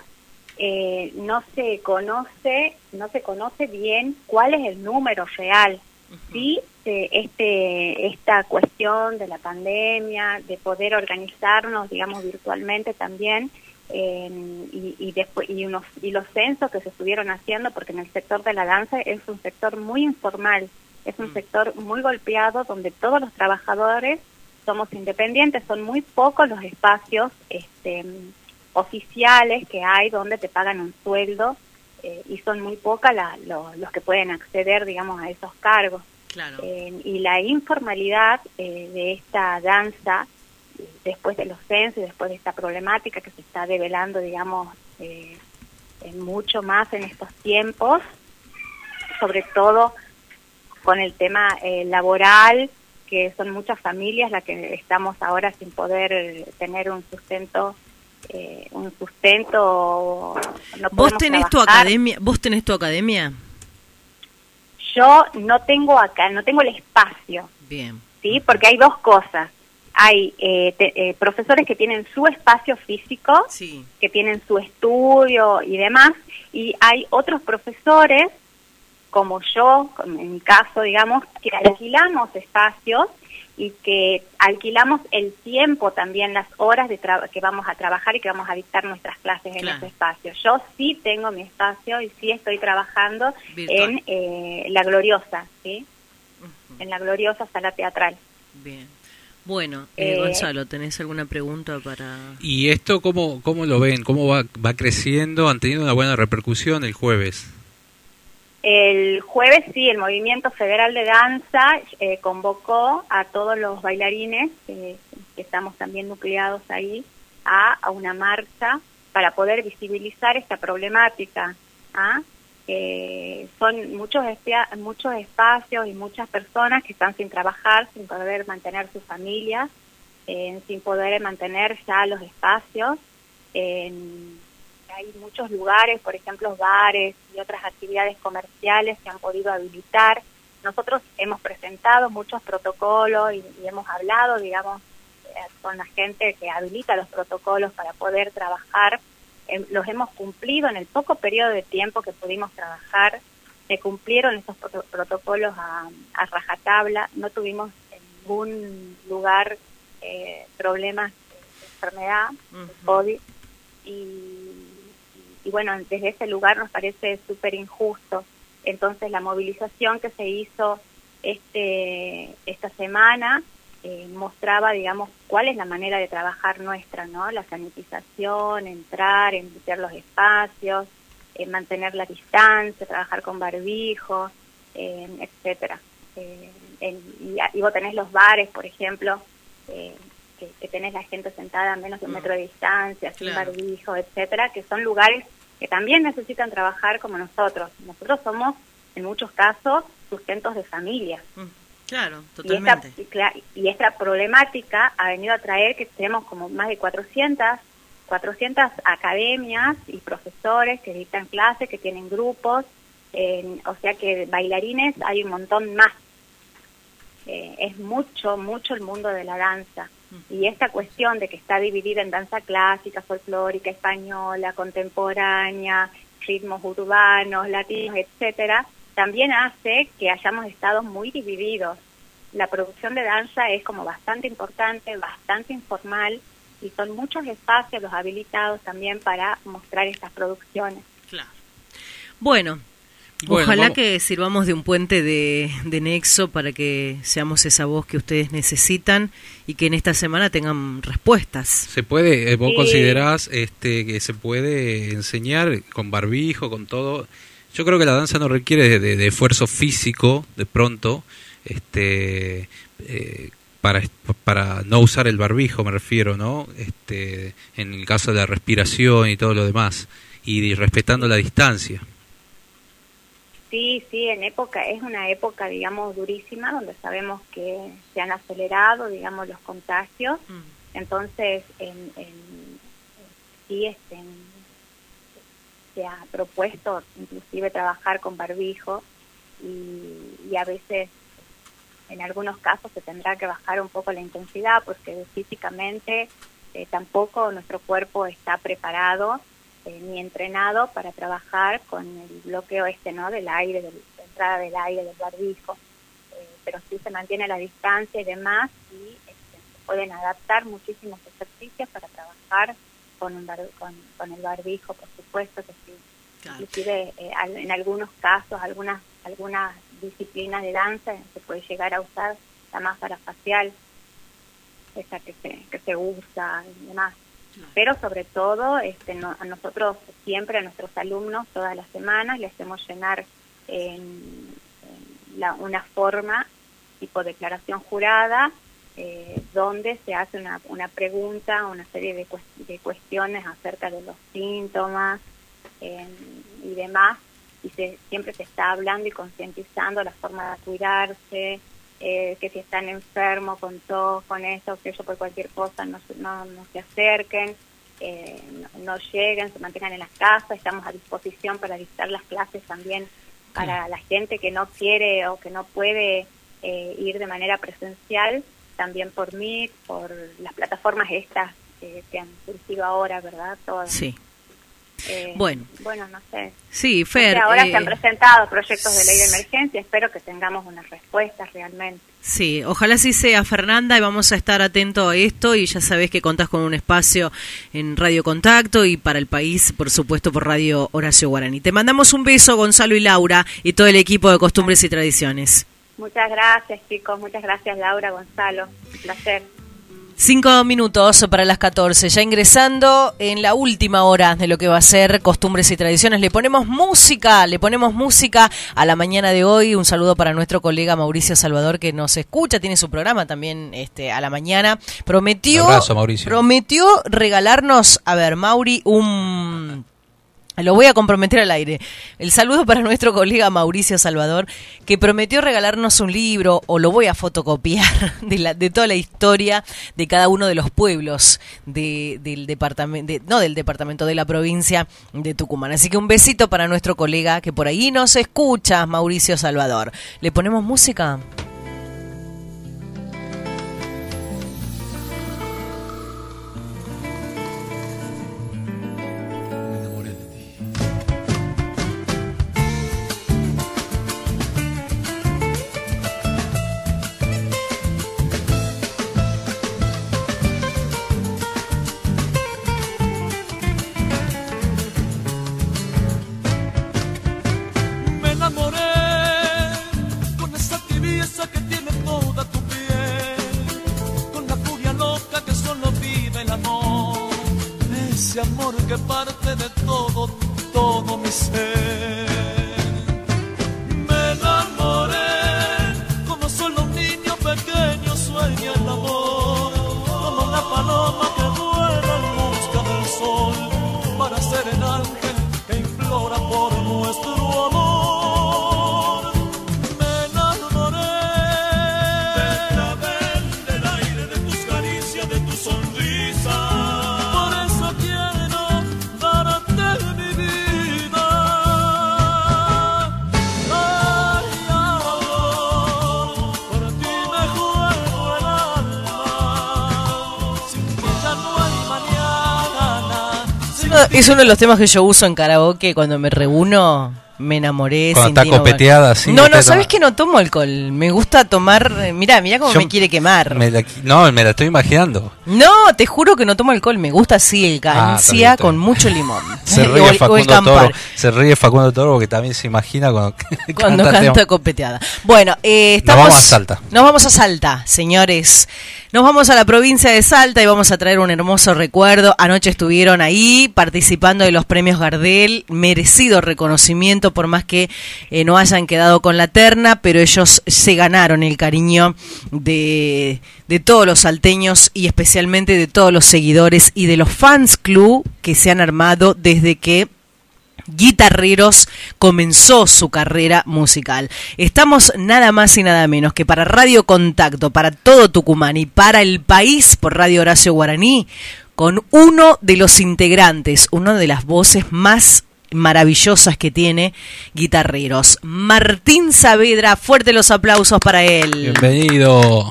eh, no se conoce, no se conoce bien cuál es el número real. Sí, eh, este, esta cuestión de la pandemia, de poder organizarnos, digamos, virtualmente también, eh, y, y, después, y, unos, y los censos que se estuvieron haciendo, porque en el sector de la danza es un sector muy informal, es un sector muy golpeado donde todos los trabajadores somos independientes, son muy pocos los espacios este, oficiales que hay donde te pagan un sueldo eh, y son muy pocas lo- los que pueden acceder, digamos, a esos cargos. Claro. Eh, y la informalidad eh, de esta danza, después de los censos y después de esta problemática que se está develando, digamos, eh, mucho más en estos tiempos, sobre todo con el tema eh, laboral, que son muchas familias las que estamos ahora sin poder tener un sustento, eh, un sustento. no ¿Vos tenés tu academia? ¿Vos tenés tu academia? Yo no tengo acá, no tengo el espacio. Bien. ¿sí? Porque hay dos cosas. Hay eh, te- eh, profesores que tienen su espacio físico, que tienen su estudio y demás, y hay otros profesores, como yo, en mi caso, digamos, que alquilamos espacios y que alquilamos el tiempo también, las horas de que vamos a trabajar y que vamos a dictar nuestras clases en ese espacio. Yo sí tengo mi espacio y sí estoy trabajando Virtual. en eh, La Gloriosa, ¿sí? En La Gloriosa Sala Teatral. Bien. Bueno, eh, Eh, Gonzalo, ¿tenés alguna pregunta para...? ¿Y esto cómo, cómo lo ven? ¿Cómo va, va creciendo? ¿Han tenido una buena repercusión el jueves? El jueves sí, el Movimiento Federal de Danza eh, convocó a todos los bailarines, eh, que estamos también nucleados ahí, a, una marcha para poder visibilizar esta problemática. ¿ah? Eh, son muchos, muchos espacios y muchas personas que están sin trabajar, sin poder mantener sus familias, eh, sin poder mantener ya los espacios. Hay muchos lugares, por ejemplo, bares y otras actividades comerciales que han podido habilitar. Nosotros hemos presentado muchos protocolos y, y hemos hablado, digamos, eh, con la gente que habilita los protocolos para poder trabajar Em, los hemos cumplido en el poco periodo de tiempo que pudimos trabajar. Se cumplieron estos protocolos a, rajatabla, no tuvimos en ningún lugar eh, problemas de enfermedad, de COVID, y, bueno, desde ese lugar nos parece súper injusto. Entonces la movilización que se hizo este esta semana eh, mostraba, digamos, cuál es la manera de trabajar nuestra, ¿no? La sanitización, entrar, limpiar los espacios, eh, mantener la distancia, trabajar con barbijo, eh, etcétera. Eh, y, vos tenés los bares, por ejemplo, que, que, tenés la gente sentada a menos de un mm. metro de distancia, sin barbijo, etcétera, que son lugares que también necesitan trabajar como nosotros. Nosotros somos, en muchos casos, sustentos de familias. Mm. Claro, totalmente. Y esta, problemática ha venido a traer que tenemos como más de 400, 400 academias y profesores que dictan clases, que tienen grupos, o sea que bailarines hay un montón más. Eh, es mucho, mucho el mundo de la danza. Y esta cuestión de que está dividida en danza clásica, folclórica, española, contemporánea, ritmos urbanos, latinos, etcétera, también hace que hayamos estado muy divididos. La producción de danza es como bastante importante, bastante informal y son muchos espacios los habilitados también para mostrar estas producciones. Claro. Bueno, Ojalá que sirvamos de un puente de, nexo para que seamos esa voz que ustedes necesitan y que en esta semana tengan respuestas. ¿Se puede, eh, vos considerás este, que se puede enseñar con barbijo, con todo, yo creo que la danza no requiere de, esfuerzo físico de pronto, este, eh, para, para no usar el barbijo me refiero, ¿no? Este, en el caso de la respiración y todo lo demás, y, respetando la distancia. Sí, sí, en época, es una época, digamos, durísima, donde sabemos que se han acelerado, digamos, los contagios. Mm. Entonces, en, en, sí, este, se ha propuesto inclusive trabajar con barbijo y, a veces en algunos casos se tendrá que bajar un poco la intensidad porque físicamente eh, tampoco nuestro cuerpo está preparado eh, ni entrenado para trabajar con el bloqueo este no del aire, de la entrada del aire del barbijo. Eh, pero sí se mantiene la distancia y demás y este, se pueden adaptar muchísimos ejercicios para trabajar con, un con, con, el barbijo, por supuesto que sí. Inclusive eh, en algunos casos, algunas algunas disciplinas de danza se puede llegar a usar la máscara facial, esa que se, que se usa y demás. Pero sobre todo, este, a nosotros siempre, a nuestros alumnos, todas las semanas, les hacemos llenar en, la, una forma tipo declaración jurada eh, donde se hace una, una pregunta, una serie de, de cuestiones acerca de los síntomas y demás, y se, siempre se está hablando y concientizando la forma de cuidarse, eh, que si están enfermos con todo, con eso, que ellos por cualquier cosa no, no, no se acerquen, eh, no, lleguen, se mantengan en las casas, estamos a disposición para dictar las clases también para la gente que no quiere o que no puede eh, ir de manera presencial, también por Meet, por las plataformas estas que han surgido ahora, ¿verdad? Todas. Sí. Eh, bueno. Bueno, no sé. Sí, Fer. ahora se han eh, presentado proyectos de ley de emergencia, espero que tengamos unas respuestas realmente. Sí, ojalá así sea, Fernanda, y vamos a estar atentos a esto. Y ya sabés que contás con un espacio en Radio Contacto y para el país, por supuesto, por Radio Horacio Guaraní. Te mandamos un beso, Gonzalo y Laura, y todo el equipo de Costumbres y Tradiciones. Muchas gracias, chicos. Muchas gracias, Laura, Gonzalo. Un placer. Cinco minutos para las 14, ya ingresando en la última hora de lo que va a ser costumbres y tradiciones. Le ponemos música, le ponemos música a la mañana de hoy. Un saludo para nuestro colega Mauricio Salvador que nos escucha, tiene su programa también este, a la mañana. Prometió, Abrazo, Mauricio. prometió regalarnos, a ver, Mauri, un lo voy a comprometer al aire. El saludo para nuestro colega Mauricio Salvador, que prometió regalarnos un libro, o lo voy a fotocopiar, de, la, de toda la historia de cada uno de los pueblos de- del departamento, no del departamento, de la provincia de Tucumán. Así que un besito para nuestro colega que por ahí nos escucha, Mauricio Salvador. ¿Le ponemos música? Es uno de los temas que yo uso en karaoke cuando me reúno. Me enamoré. Cuando está copeteada, sí, No, no, sabes que no tomo alcohol. Me gusta tomar. eh, Mirá, mirá cómo Yo me quiere quemar. Me la- no, me la estoy imaginando. No, te juro que no tomo alcohol. Me gusta así el Ah, cancia está con mucho limón. Se O ríe o Facundo Campari. Toro, se ríe Facundo Toro porque también se imagina cuando, Cuando canta copeteada. Bueno, eh, Nos estamos. vamos a Salta. Nos vamos a Salta, señores. Nos vamos a la provincia de Salta y vamos a traer un hermoso recuerdo. Anoche estuvieron ahí participando de los premios Gardel. Merecido reconocimiento, por más que eh, no hayan quedado con la terna, pero ellos se ganaron el cariño de, de todos los salteños y especialmente de todos los seguidores y de los fans club que se han armado desde que Guitarreros comenzó su carrera musical. Estamos nada más y nada menos que para Radio Contacto, para todo Tucumán y para el país por Radio Horacio Guaraní, con uno de los integrantes, una de las voces más maravillosas que tiene Guitarreros. Martín Saavedra, fuerte los aplausos para él. Bienvenido.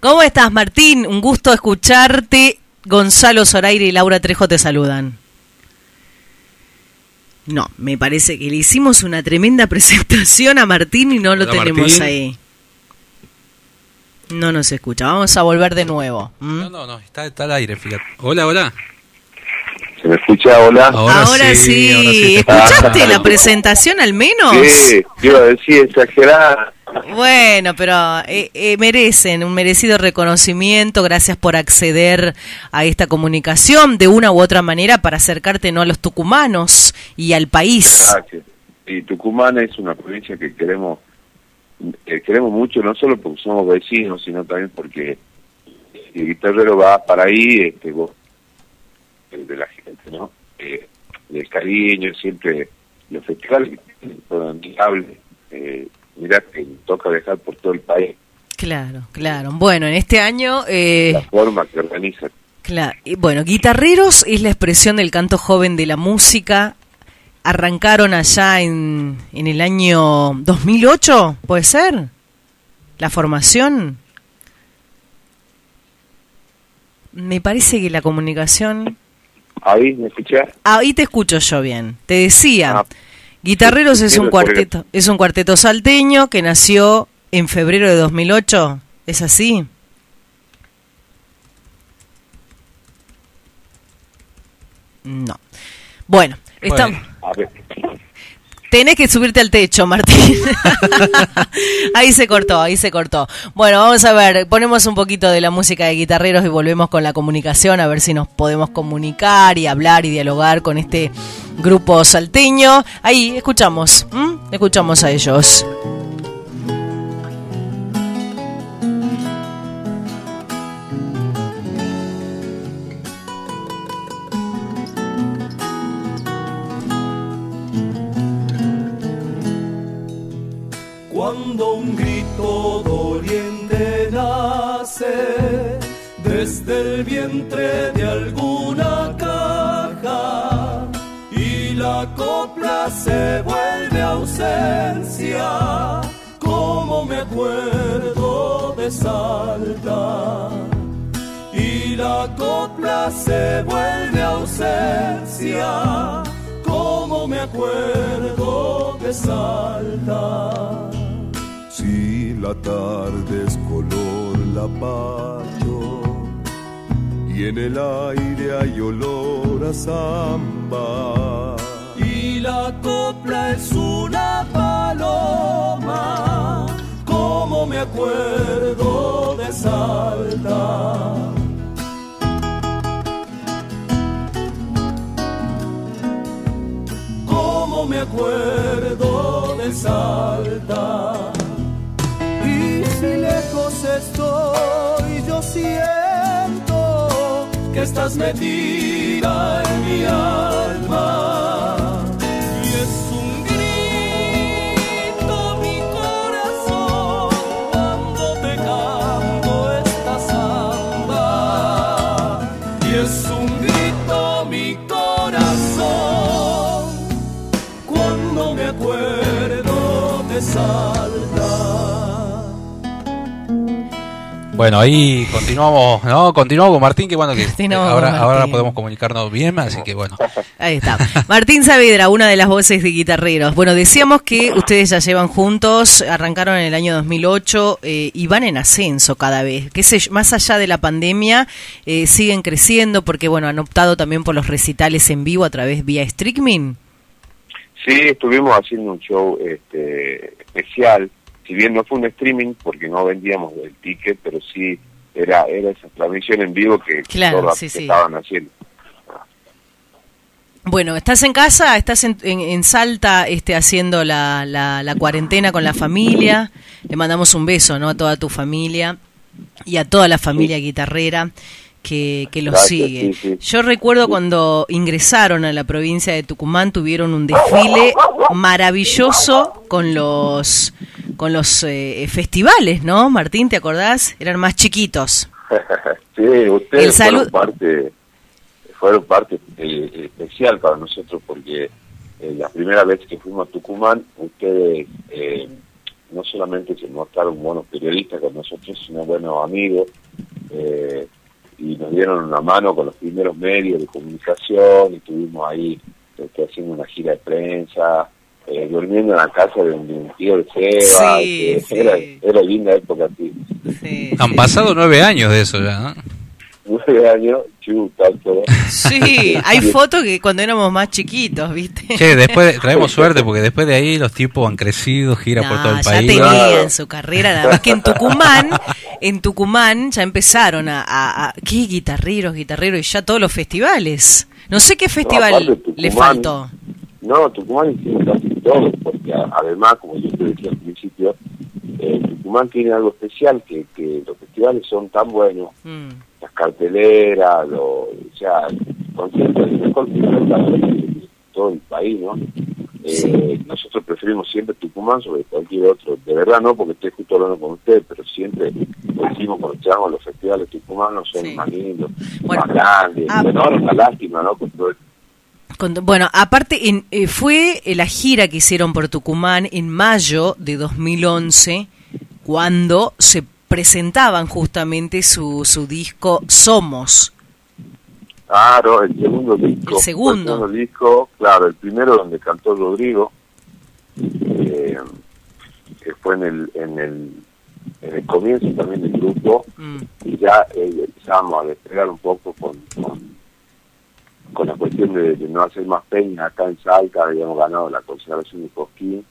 ¿Cómo estás, Martín? Un gusto escucharte. Gonzalo Zoraire y Laura Trejo te saludan. No, me parece que le hicimos una tremenda presentación a Martín y no lo Hola, tenemos Martín. ahí. No nos escucha. Vamos a volver de nuevo. No, no, no, está, está al aire, fíjate. Hola, hola. ¿Se me escucha? Hola. Ahora, Ahora sí, sí. ahora sí te ¿Escuchaste la presentación al menos? Sí, iba a decir exagerada. Bueno, pero eh, eh, merecen un merecido reconocimiento. Gracias por acceder a esta comunicación de una u otra manera para acercarte no a los tucumanos y al país. Gracias. Y Tucumán es una provincia que queremos que queremos mucho, no solo porque somos vecinos, sino también porque el guitarrero va para ahí, este, vos, el de la gente, ¿no? Eh, el cariño, siempre los festivales son. Eh, mirá que toca viajar por todo el país, Claro, claro. Bueno, en este año, eh, la forma que organiza. claro, y bueno, guitarreros es la expresión del canto joven de la música. Arrancaron allá en, en el año 2008, ¿puede ser? La formación. Me parece que la comunicación Ahí, ¿me escuchás? Ahí te escucho yo bien. Te decía, Ah. Guitarreros es un cuarteto, es un cuarteto salteño que nació en febrero de 2008. ¿Es así? No. Bueno, estamos. Tenés que subirte al techo, Martín. ahí se cortó, ahí se cortó. Bueno, vamos a ver, ponemos un poquito de la música de guitarreros y volvemos con la comunicación, a ver si nos podemos comunicar y hablar y dialogar con este grupo salteño. Ahí, escuchamos, escuchamos a ellos. Desde el vientre de alguna caja y la copla se vuelve ausencia, como me acuerdo de Salta. Y la copla se vuelve ausencia, como me acuerdo de Salta. Si la tarde es color y en el aire hay olor a samba. Y la copla es una paloma, como me acuerdo de Salta. Como me acuerdo de Salta. Si lejos estoy, yo siento que estás metida en mi alma. Bueno, ahí continuamos, ¿no? Continuamos con Martín, que bueno, que Continuamos ahora, ahora podemos comunicarnos bien, así que bueno. Ahí está. Martín Saavedra, una de las voces de guitarreros. Bueno, decíamos que ustedes ya llevan juntos, arrancaron en el año 2008 eh, y van en ascenso cada vez. Que se, más allá de la pandemia, eh, siguen creciendo porque, bueno, han optado también por los recitales en vivo a través vía streaming. Sí, estuvimos haciendo un show este, especial, si bien no fue un streaming porque no vendíamos el ticket, pero sí era era esa transmisión en vivo que, Claro, todas sí, que sí. estaban haciendo. Bueno, ¿estás en casa? ¿Estás en, en- en Salta este, haciendo la, la- la cuarentena con la familia? Le mandamos un beso ¿no? a toda tu familia y a toda la familia guitarrera que, que los Gracias, sigue. sí, sí. Yo recuerdo cuando ingresaron a la provincia de Tucumán, tuvieron un desfile maravilloso con los, con los eh, festivales, ¿no? Martín, ¿te acordás? Eran más chiquitos. sí, ustedes fueron parte, fueron parte eh, especial para nosotros porque eh, la primera vez que fuimos a Tucumán, ustedes eh, no solamente se mostraron buenos periodistas con nosotros, sino buenos amigos, eh, y nos dieron una mano con los primeros medios de comunicación, y estuvimos ahí este, haciendo una gira de prensa, eh, durmiendo en la casa de un, tío de Seba, Sí, que sí. Era, era linda época, sí. Han pasado nueve años de eso ya, ¿no? Nueve años, chuta, todo. Sí, hay fotos que cuando éramos más chiquitos, ¿viste? Che, después traemos suerte porque después de ahí los tipos han crecido, gira por todo el ya país. tenían su carrera, nada más que en Tucumán, en Tucumán ya empezaron a, a- a- qué guitarreros, guitarreros y ya todos los festivales. No sé qué festival aparte le faltó. No, Tucumán porque además, como yo te decía al principio, eh, Tucumán tiene algo especial, que, que los festivales son tan buenos, Mm. las carteleras, lo, o sea, conciertos, el mejor de todo el país, ¿no? Eh, Nosotros preferimos siempre Tucumán sobre cualquier otro. De verdad no, porque estoy justo hablando con usted, pero siempre decimos cuando a los festivales tucumanos son más lindos, más grandes. ah, Bueno, ahora una lástima, ¿no? Con todo el- Con- bueno, aparte en- eh, fue eh, la gira que hicieron por Tucumán en mayo de 2011, cuando se presentaban justamente su, su disco Somos. Claro, el segundo disco. El segundo. Fue El segundo disco, claro, el primero donde cantó Rodrigo, eh, que fue en el, en el, en el comienzo también del grupo, Mm. y ya eh, empezamos a despegar un poco con, con, con la cuestión de, de no hacer más peña acá en Salta, habíamos ganado la consagración de Cosquín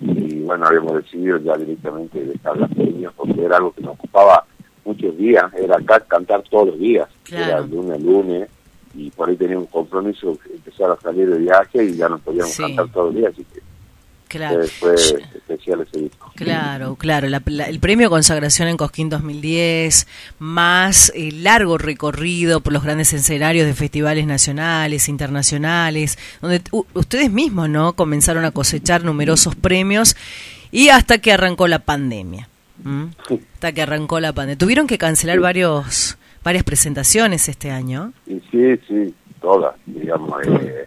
y bueno, habíamos decidido ya directamente dejar las peñas porque era algo que nos ocupaba muchos días, era acá cantar todos los días, Claro. era lunes a lunes y por ahí teníamos un compromiso empezar a salir de viaje y ya no podíamos Sí. cantar todos los días, así que Claro. fue, fue especial ese disco. Claro, claro. la- la- el premio consagración en Cosquín 2010, más el largo recorrido por los grandes escenarios de festivales nacionales, internacionales, donde u- ustedes mismos, ¿no? Comenzaron a cosechar numerosos premios y hasta que arrancó la pandemia. ¿m? Hasta que arrancó la pandemia. Tuvieron que cancelar varios varias presentaciones este año. Sí, sí, todas, digamos. Eh,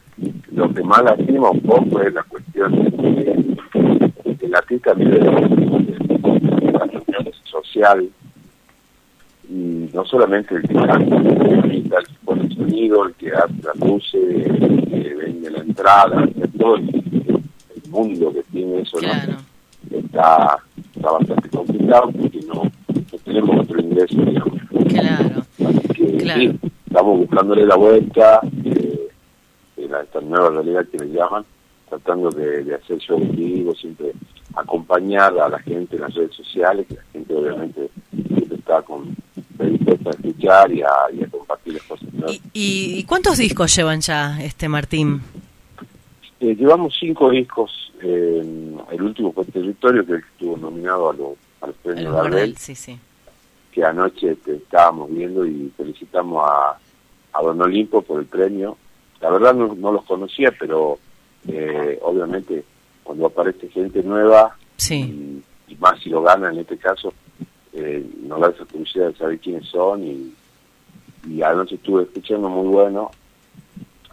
lo que más lastima un poco es la cuestión de que el artista vive de, de la reunión social y no solamente el que canta, el que pone el sonido, el que hace las luces, el que vende la entrada, todo el, el mundo que tiene eso, ¿no? Está, está bastante complicado porque no, no tenemos otro ingreso, digamos. Claro. Que, Claro. sí, estamos buscándole la vuelta eh, en la- esta nueva realidad que le llaman, tratando de, de hacer show en vivo, siempre acompañar a la gente en las redes sociales, que la gente obviamente siempre está con dispuesta a escuchar y a, y a compartir las cosas. ¿no? ¿Y, y cuántos discos llevan ya, este Martín? Eh, llevamos cinco discos, eh, el último fue Territorio, que estuvo nominado a, los a los premios. Gardel, sí, sí. que anoche este, estábamos viendo y felicitamos a, a Don Olimpo por el premio. La verdad no, no los conocía, pero eh, obviamente cuando aparece gente nueva Sí. y, y más si lo gana en este caso, eh, nos da esa curiosidad de saber quiénes son y, y anoche estuve escuchando muy bueno.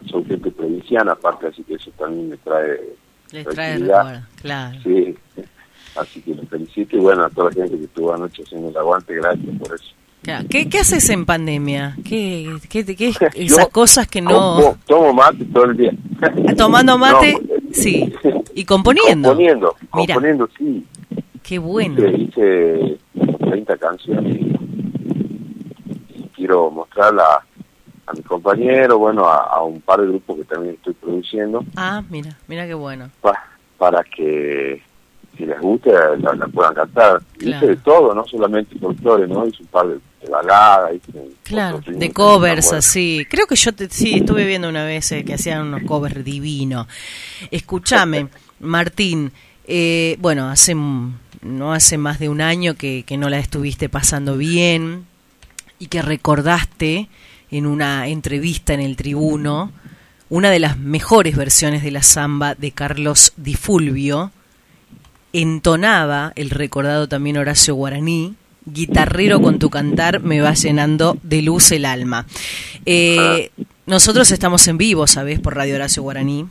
Son gente provinciana aparte, así que eso también me trae Les trae recuerdo, claro. Sí, así que los felicito y bueno, a toda la gente que estuvo anoche haciendo el aguante, gracias por eso. ¿Qué, qué haces en pandemia? ¿Qué, qué, qué es Yo esas cosas que no... Tomo, tomo mate todo el día. Tomando mate, No, sí. Y componiendo. Componiendo, Mira. componiendo, sí. Qué bueno. Hice, hice 30 canciones y, y quiero mostrarla a mi compañero, bueno, a, a un par de grupos que también estoy produciendo, Ah, mira, mira qué bueno. pa- para que si les guste la, la puedan cantar. Claro. Hice de todo, no solamente folclore, ¿no? Hice un par de, de baladas, Claro, otros de covers así. Creo que yo te- sí estuve viendo una vez eh, que hacían unos covers divinos. Escúchame, Martín, eh, bueno, hace no hace más de un año que, que no la estuviste pasando bien y que recordaste en una entrevista en el Tribuno una de las mejores versiones de la samba de Carlos Di Fulvio entonaba el recordado también Horacio Guaraní, guitarrero con tu cantar me va llenando de luz el alma. Eh, nosotros estamos en vivo, ¿sabes? Por Radio Horacio Guaraní,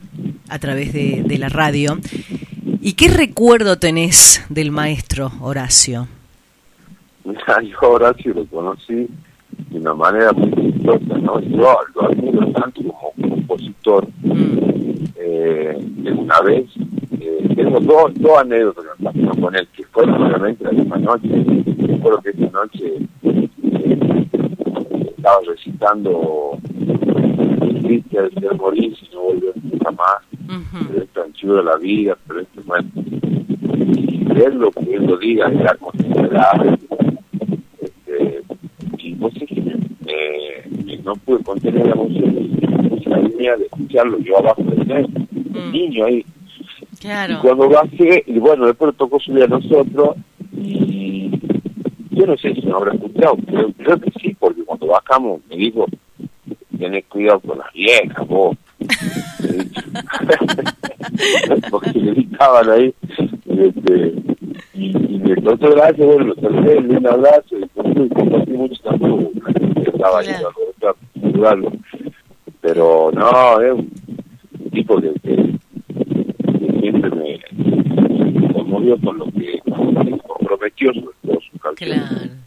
a través de, la radio. ¿Y qué recuerdo tenés del maestro Horacio? Yo Horacio lo conocí de una manera muy chistosa, ¿no? Yo lo admiro tanto como compositor. Eh, una vez, eh, tengo dos, dos anécdotas me con él, que fueron obviamente la misma noche. Recuerdo que esa noche eh, estaba recitando el triste de ser morir si no volver nunca más, es tan chulo la vida, pero esto bueno. Y verlo, que él lo diga, ya con esa edad, este, y no sé que me- no pude contener la emoción y la línea de escucharlo yo abajo del tren, un niño ahí. Y Claro. cuando bajé, y bueno, después tocó subir a nosotros, y yo no sé si me habrá escuchado, pero creo que sí, porque cuando bajamos me dijo, tenés cuidado con las viejas, vos. Porque le gritaban ahí, este, y, y contó gracias, bueno, lo saludé, un abrazo, y compartí mucho tampoco, estaba ahí, saludarlo. Pero no, es un tipo que, que, que siempre me, me conmovió con lo que comprometió todo su canción.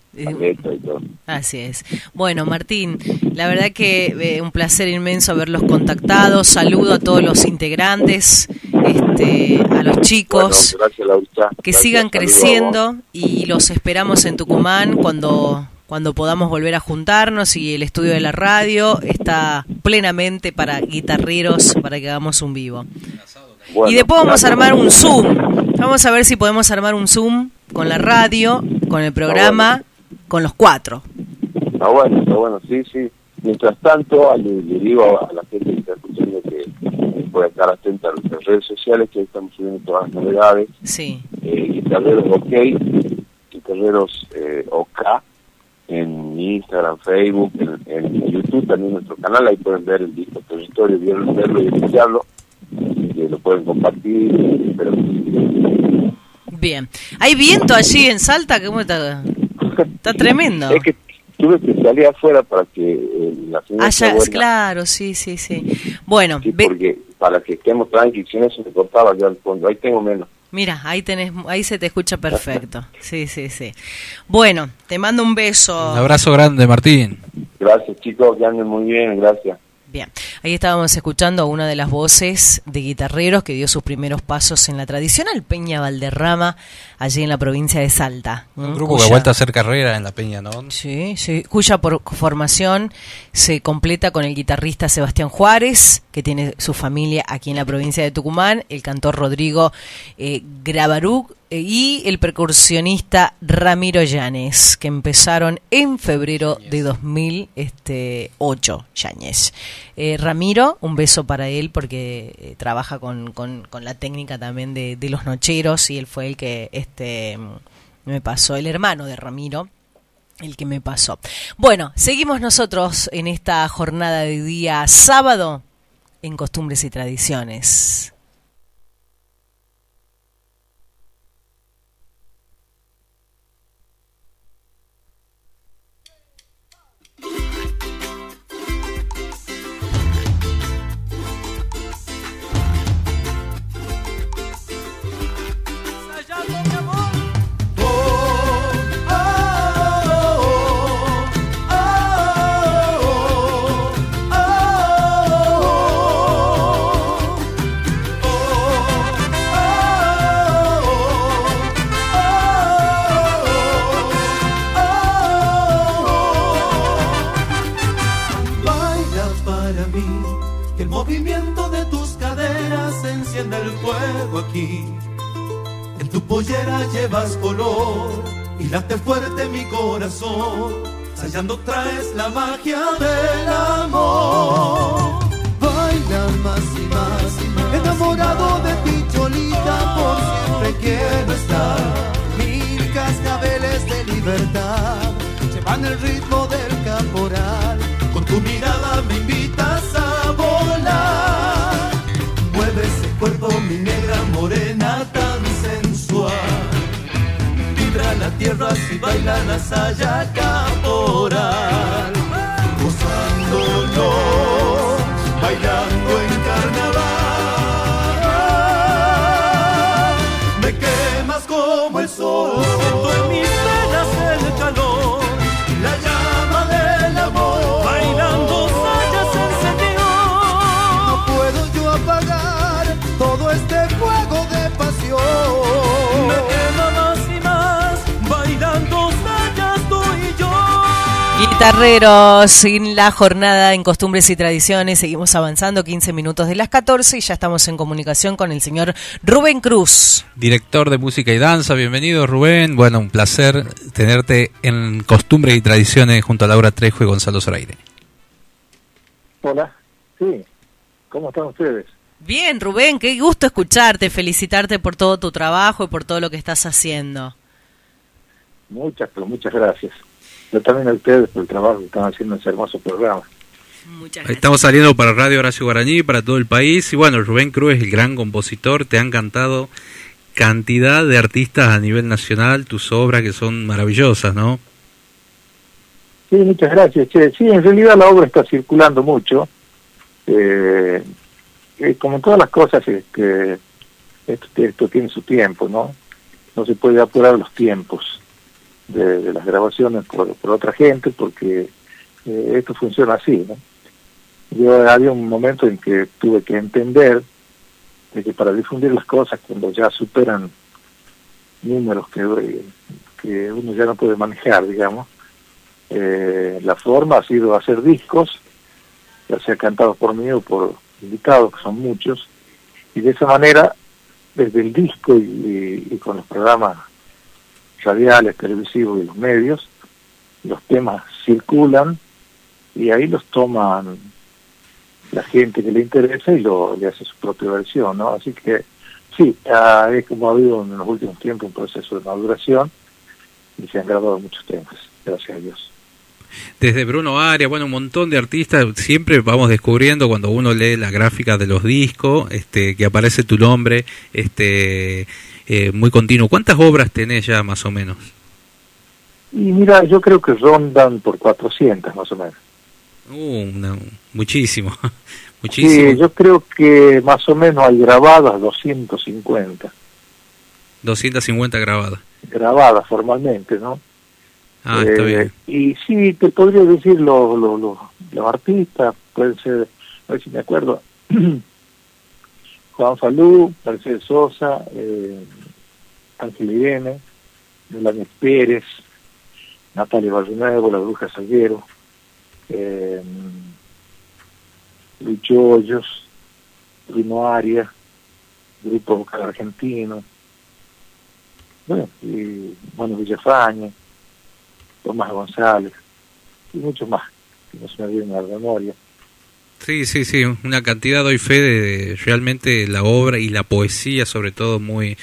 Así es. Bueno, Martín, la verdad que eh, un placer inmenso haberlos contactado. Saludo a todos los integrantes, este, a los chicos. Bueno, gracias, Laurita. que Gracias, sigan creciendo y los esperamos en Tucumán cuando cuando podamos volver a juntarnos y el estudio de la radio está plenamente para guitarreros para que hagamos un vivo. y después vamos a armar un Zoom. Vamos a ver si podemos armar un Zoom con la radio, con el programa, con los cuatro. Está bueno, está bueno, sí, sí. Mientras tanto, le, digo a la gente que está escuchando que puede estar atenta a nuestras redes sociales, que ahí estamos subiendo todas las novedades. Sí. Eh, guitarreros OK, guitarreros eh, OK, en Instagram, Facebook, en, YouTube también nuestro canal, ahí pueden ver el disco territorio, verlo y escucharlo, y lo pueden compartir, pero... Bien. ¿Hay viento allí en Salta? ¿Cómo está? Está tremendo. es que tuve que salir afuera para que eh, la señal ah, claro, sí, sí, sí. Bueno, porque para que estemos tranquilos, si no se me cortaba yo al fondo, ahí tengo menos. Mira, ahí tenés, ahí se te escucha perfecto. Sí, sí, sí. Bueno, te mando un beso. Un abrazo grande, Martín. Gracias, chicos, que anden muy bien, gracias. Bien, ahí estábamos escuchando a una de las voces de guitarreros que dio sus primeros pasos en la tradicional Peña Valderrama, allí en la provincia de Salta. Un grupo que ha vuelto a hacer carrera en la Peña, ¿no? Sí, sí, cuya por formación se completa con el guitarrista Sebastián Juárez, que tiene su familia aquí en la provincia de Tucumán, el cantor Rodrigo eh, eh, y el percusionista Ramiro Llanes, que empezaron en febrero de 2008. Yanes. Eh, Ramiro, un beso para él porque eh, trabaja con, con, la técnica también de, de, los nocheros y él fue el que este, me pasó, el hermano de Ramiro el que me pasó. Bueno, seguimos nosotros en esta jornada de día sábado en costumbres y tradiciones. En tu pollera llevas color y late fuerte mi corazón. Hallando traes la magia del amor. Baila más y más, enamorado de ti, Cholita, por siempre quiero estar. Mil cascabeles de libertad llevan el ritmo del caporal. La tierra si baila la saya caporal. Gozándonos, bailando Guitarreros, en la jornada en costumbres y tradiciones, seguimos avanzando 15 minutos de las 14 y ya estamos en comunicación con el señor Rubén Cruz. Director de música y danza, bienvenido Rubén. Bueno, un placer tenerte en costumbres y tradiciones junto a Laura Trejo y Gonzalo Zoraire. Hola, sí, ¿cómo están ustedes? Bien, Rubén, qué gusto escucharte, felicitarte por todo tu trabajo y por todo lo que estás haciendo. Muchas, pero muchas gracias. Yo también a ustedes por el trabajo que están haciendo en ese hermoso programa. Estamos saliendo para Radio Horacio Guaraní, para todo el país. Y bueno, Rubén Cruz es el gran compositor. Te han cantado cantidad de artistas a nivel nacional, tus obras que son maravillosas, ¿no? Sí, muchas gracias. Che. Sí, en realidad la obra está circulando mucho. Eh, eh, como en todas las cosas, este, esto, esto tiene su tiempo, ¿no? No se puede apurar los tiempos de, las grabaciones por, otra gente porque eh, esto funciona así. Yo había un momento en que tuve que entender de que para difundir las cosas cuando ya superan números que, que uno ya no puede manejar, digamos, Eh, la forma ha sido hacer discos, ya sea cantados por mí o por invitados, que son muchos, y de esa manera, desde el disco y, y con los programas radiales, televisivos y los medios, los temas circulan y ahí los toman la gente que le interesa y lo le hace su propia versión, ¿no? Así que sí, ah, es como ha habido en los últimos tiempos un proceso de maduración y se han grabado muchos temas, gracias a Dios. Desde Bruno Aria, bueno, un montón de artistas, siempre vamos descubriendo cuando uno lee la gráfica de los discos, este, que aparece tu nombre, este, eh, muy continuo. ¿Cuántas obras tenés ya más o menos? Y mira, yo creo que rondan por 400 más o menos. Uh, una- muchísimo, muchísimo. Sí, yo creo que más o menos hay grabadas 250, 250 grabadas. grabadas formalmente, ¿no? Ah, está Eh, bien. Y sí, te podría decir los los los los artistas, pueden ser, a ver si me acuerdo, Juan Falú, Mercedes Sosa, eh, Ángel Irene, Melanie Pérez, Natalia Barrinuevo, La Bruja Salguero, eh, Luis Hoyos, Arias, Grupo Vocal Argentino, bueno, y Manu Villafañe, Tomás González, y muchos más, que no se me vienen a la memoria. Sí, sí, sí, una cantidad doy fe de, realmente la obra y la poesía sobre todo muy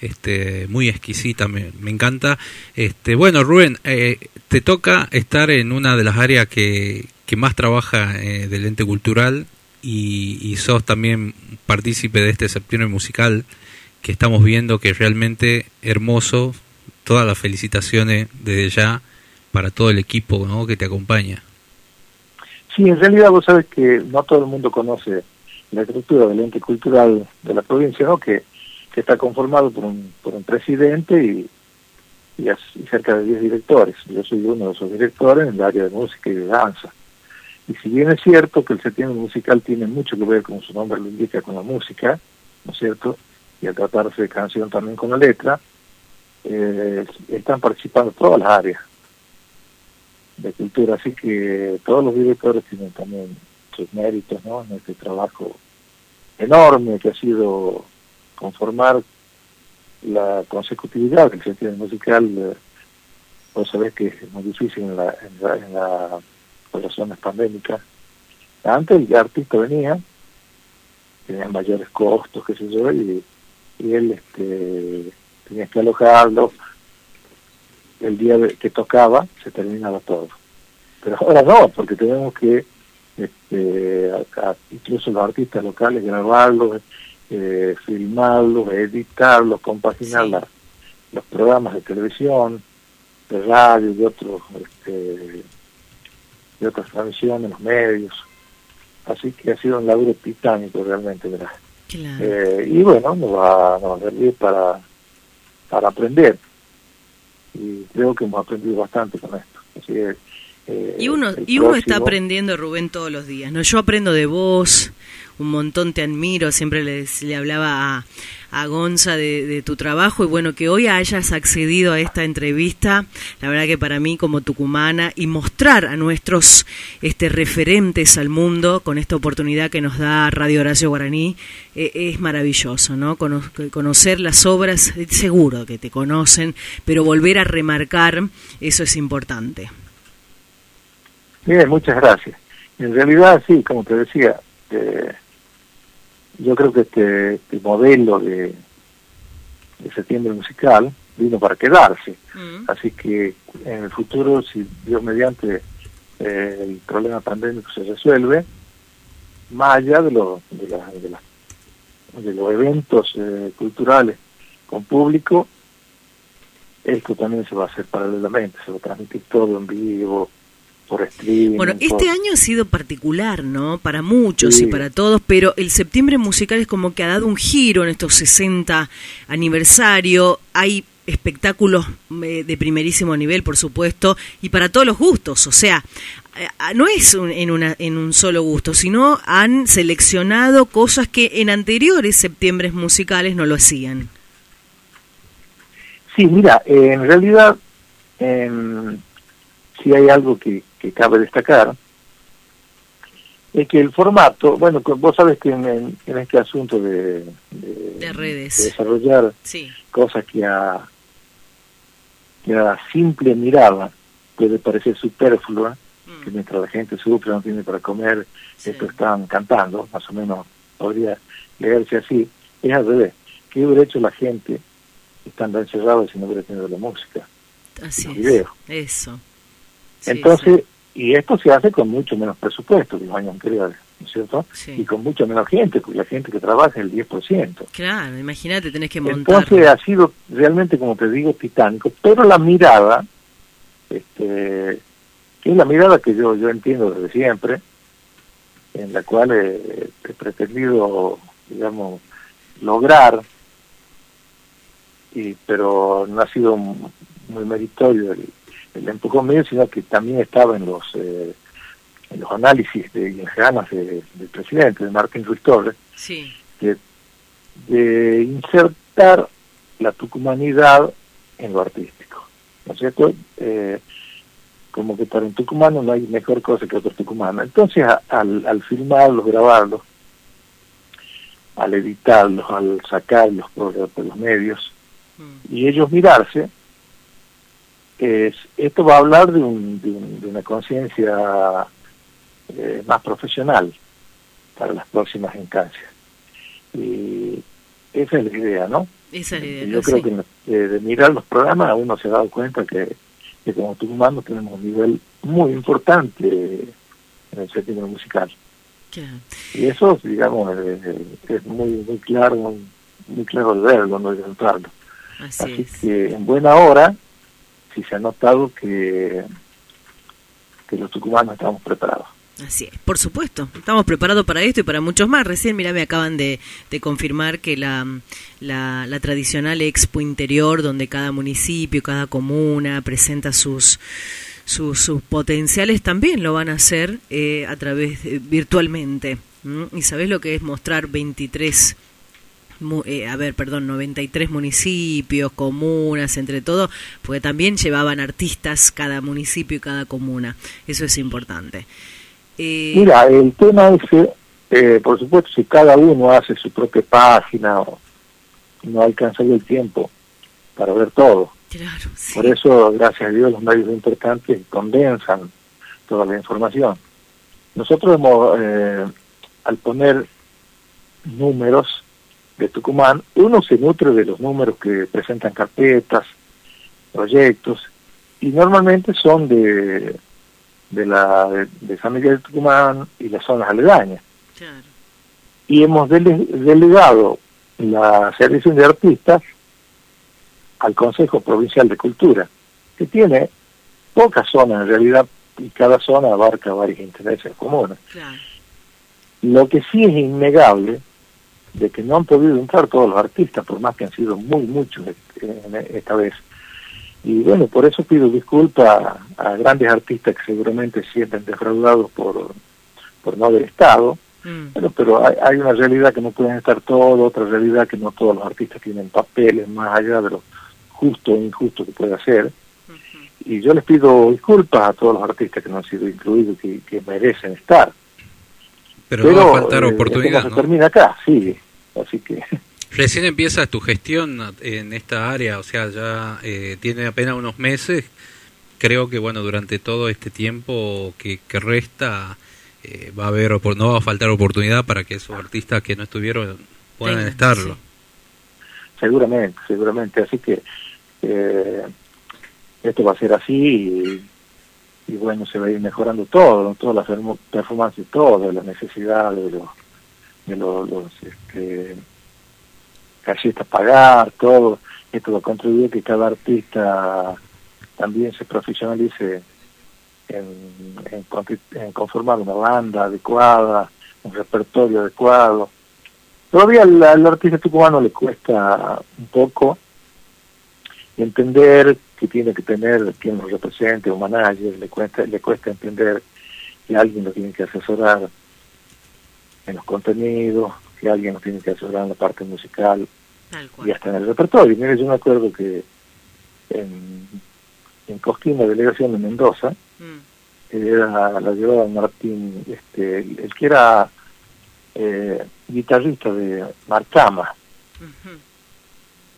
este muy exquisita, me, me encanta. Este, bueno, Rubén, eh, te toca estar en una de las áreas que, que más trabaja eh, del ente cultural y, y sos también partícipe de este septiembre musical que estamos viendo que es realmente hermoso. Todas las felicitaciones desde ya para todo el equipo ¿no? que te acompaña. Sí, en realidad vos sabes que no todo el mundo conoce la estructura del ente cultural de la provincia, ¿no? Que, está conformado por un, presidente y cerca de 10 directores. Yo soy uno de esos directores en el área de música y de danza. Y si bien es cierto que el septiembre musical tiene mucho que ver, como su nombre lo indica, con la música, ¿no es cierto? Y al tratarse de canción también con la letra, eh, están participando todas las áreas de cultura, así que todos los directores tienen también sus méritos ¿no? en este trabajo enorme que ha sido conformar la consecutividad del sentido musical. vos sabés que es muy difícil en la, en la, en la las zonas pandémicas. Antes el artista venía, tenía mayores costos, qué sé yo, y, él este, tenía que alojarlo, el día de- que tocaba se terminaba todo. Pero ahora no, porque tenemos que, este, a- a- incluso los artistas locales, grabarlos, eh, filmarlos, editarlos, compaginar la- los programas de televisión, de radio y otros, este, de otras transmisiones, los medios. Así que ha sido un laburo titánico realmente, ¿verdad? Eh, y bueno, nos va, nos va a servir para, para aprender. Y creo que hemos aprendido bastante con esto. Así que, eh, Y uno, el y uno está aprendiendo, Rubén, todos los días. ¿no? Yo aprendo de vos, un montón te admiro, siempre le, le hablaba a, a Gonza de, tu trabajo y bueno, que hoy hayas accedido a esta entrevista, la verdad que para mí como tucumana y mostrar a nuestros este, referentes al mundo con esta oportunidad que nos da Radio Horacio Guaraní, eh, es maravilloso, ¿no? Cono- conocer las obras, eh, seguro que te conocen, pero volver a remarcar, eso es importante. Bien, muchas gracias. En realidad, sí, como te decía, eh, yo creo que este, este modelo de, de septiembre musical vino para quedarse. Así que en el futuro, si Dios mediante eh, el problema pandémico se resuelve, más allá de, lo- de, la- de, la- de los eventos eh, culturales con público, esto también se va a hacer paralelamente, se va a transmitir todo en vivo, por streaming. Bueno, por- este año ha sido particular, ¿no? Para muchos Sí. y para todos, pero el septiembre musical es como que ha dado un giro en estos 60 aniversario. Hay espectáculos eh, de primerísimo nivel, por supuesto, y para todos los gustos. O sea, eh, no es un- en, una, en un solo gusto, sino han seleccionado cosas que en anteriores septiembres musicales no lo hacían. Sí, mira, eh, en realidad, en si hay algo que, que cabe destacar, es que el formato, bueno, vos sabes que en, en- en este asunto de, de- De redes. de desarrollar Sí. cosas que a, que a simple mirada puede parecer superflua, que mientras la gente sufre, no tiene para comer, esto están cantando, más o menos podría leerse así, es al revés. ¿Qué hubiera hecho la gente estando encerrada si no hubiera tenido la música? Así los es. videos? Eso. Sí, Entonces, y esto se hace con mucho menos presupuesto que los años anteriores, ¿no es cierto? Sí. Y con mucho menos gente, porque la gente que trabaja es el 10%. Claro, imagínate, tenés que montar. Entonces ha sido realmente, como te digo, titánico, pero la mirada, este, que es la mirada que yo, yo entiendo desde siempre, en la cual eh, he pretendido, digamos, lograr, y pero no ha sido muy meritorio el, el empujón mío, sino que también estaba en los eh, en los análisis de, y en las ganas de- del presidente, de Martín Ruiz Torres, Sí. de, de insertar la tucumanidad en lo artístico. ¿No es cierto? Eh, como que para un tucumano no hay mejor cosa que otro tucumano. Entonces, a- al, al filmarlos, grabarlos, al editarlos, al sacarlos por, por los medios, y ellos mirarse, es, esto va a hablar de, un, de, un- de una conciencia eh, más profesional para las próximas instancias. Y esa es la idea, ¿no? Esa es la idea, Yo creo Sí. que eh, de mirar los programas uno se ha dado cuenta que, que como tucumanos tenemos un nivel muy importante en el sentido musical. Claro. Y eso, digamos, es muy muy claro, muy, claro de verlo, no de notarlo. Así, Así es. que en buena hora, sí se ha notado que, que los tucumanos estamos preparados. Así es, por supuesto. Estamos preparados para esto y para muchos más. Recién, mira, me acaban de, de confirmar que la, la, la tradicional Expo Interior, donde cada municipio, cada comuna presenta sus, sus, sus potenciales, también lo van a hacer eh, a través de- virtualmente. ¿Y sabés lo que es mostrar 23 mu- eh, a ver, perdón, 93 municipios, comunas, entre todo, porque también llevaban artistas cada municipio y cada comuna. Eso es importante. Eh, Mira, el tema ese, eh, por supuesto, si cada uno hace su propia página, o no alcanzaría el tiempo para ver todo. Claro, sí. Por eso, gracias a Dios, los medios importantes condensan toda la información. Nosotros hemos, eh, al poner números de Tucumán, uno se nutre de los números que presentan carpetas, proyectos, y normalmente son de, de, la, de, San Miguel de Tucumán y las zonas aledañas. Y hemos dele- delegado la selección de artistas al Consejo Provincial de Cultura, que tiene pocas zonas en realidad y cada zona abarca varios intereses comunes. Lo que sí es innegable de que no han podido entrar todos los artistas, por más que han sido muy muchos eh, en- esta vez. Y bueno, por eso pido disculpas a, a grandes artistas que seguramente se sienten defraudados por, por no haber estado, Bueno, pero hay, hay una realidad que no pueden estar todos, otra realidad que no todos los artistas tienen papeles más allá de lo justo o injusto que puede hacer. Y yo les pido disculpas a todos los artistas que no han sido incluidos, que, que merecen estar. Pero, va a faltar eh, oportunidad, termina acá, sí. Así que Recién empieza tu gestión en esta área, o sea, ya eh, tiene apenas unos meses. Creo que, bueno, durante todo este tiempo que, que resta, eh, va a haber, opor- no va a faltar oportunidad para que esos artistas que no estuvieron puedan estarlo. seguramente, seguramente. Así que eh, esto va a ser así y, y bueno, se va a ir mejorando todo, ¿no? todas las perform- performances, todo, las necesidades de los, de los, los este, callistas pagar, todo. Esto va a contribuir a que cada artista también se profesionalice en conformar una banda adecuada, un repertorio adecuado. Todavía al, al artista tucumano le cuesta un poco entender que tiene que tener quien lo represente, un manager, le cuesta, le cuesta entender que alguien lo tiene que asesorar en los contenidos, que alguien lo tiene que asesorar en la parte musical y hasta en el repertorio. Mire, yo me acuerdo que en, en Cosquín, la delegación de Mendoza, era, la llevaba Martín, este, el que era eh, guitarrista de Marcama.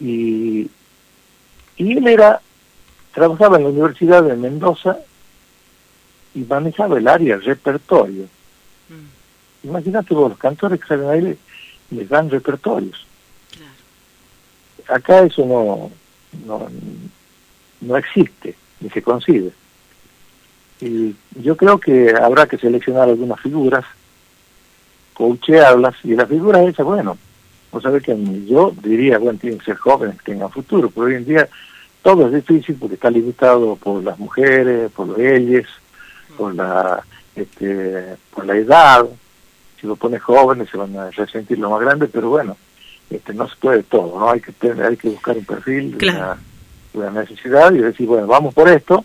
y, y él era, trabajaba en la Universidad de Mendoza y manejaba el área repertorio. Imagínate vos, los cantores que salen ahí les dan repertorios. Acá eso no, no, no existe, ni se concibe. Y yo creo que habrá que seleccionar algunas figuras, coachearlas, y las figuras esas, bueno, vos sabés que yo diría, bueno, tienen que ser jóvenes, que tengan futuro, pero hoy en día todo es difícil porque está limitado por las mujeres, por los leyes, por la, este, por la edad, si lo pones jóvenes se van a resentir lo más grande, pero bueno, este, no se puede todo, ¿no? Hay que tener, hay que buscar un perfil, una, necesidad y decir, bueno, vamos por esto,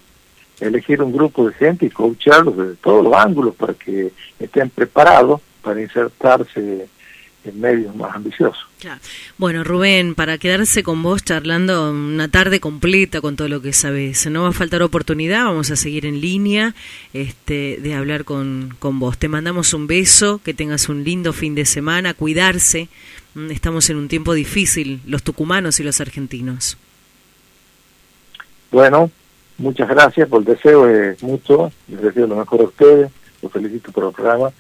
elegir un grupo de gente y coacharlos desde todos los ángulos para que estén preparados para insertarse en medios más ambiciosos. Bueno, Rubén, para quedarse con vos charlando una tarde completa con todo lo que sabes, no va a faltar oportunidad, vamos a seguir en línea este, de hablar con, con vos. Te mandamos un beso, que tengas un lindo fin de semana, cuidarse, mm, estamos en un tiempo difícil, los tucumanos y los argentinos. Bueno, muchas gracias por el deseo, es mutuo, les deseo lo mejor a ustedes, los felicito por el programa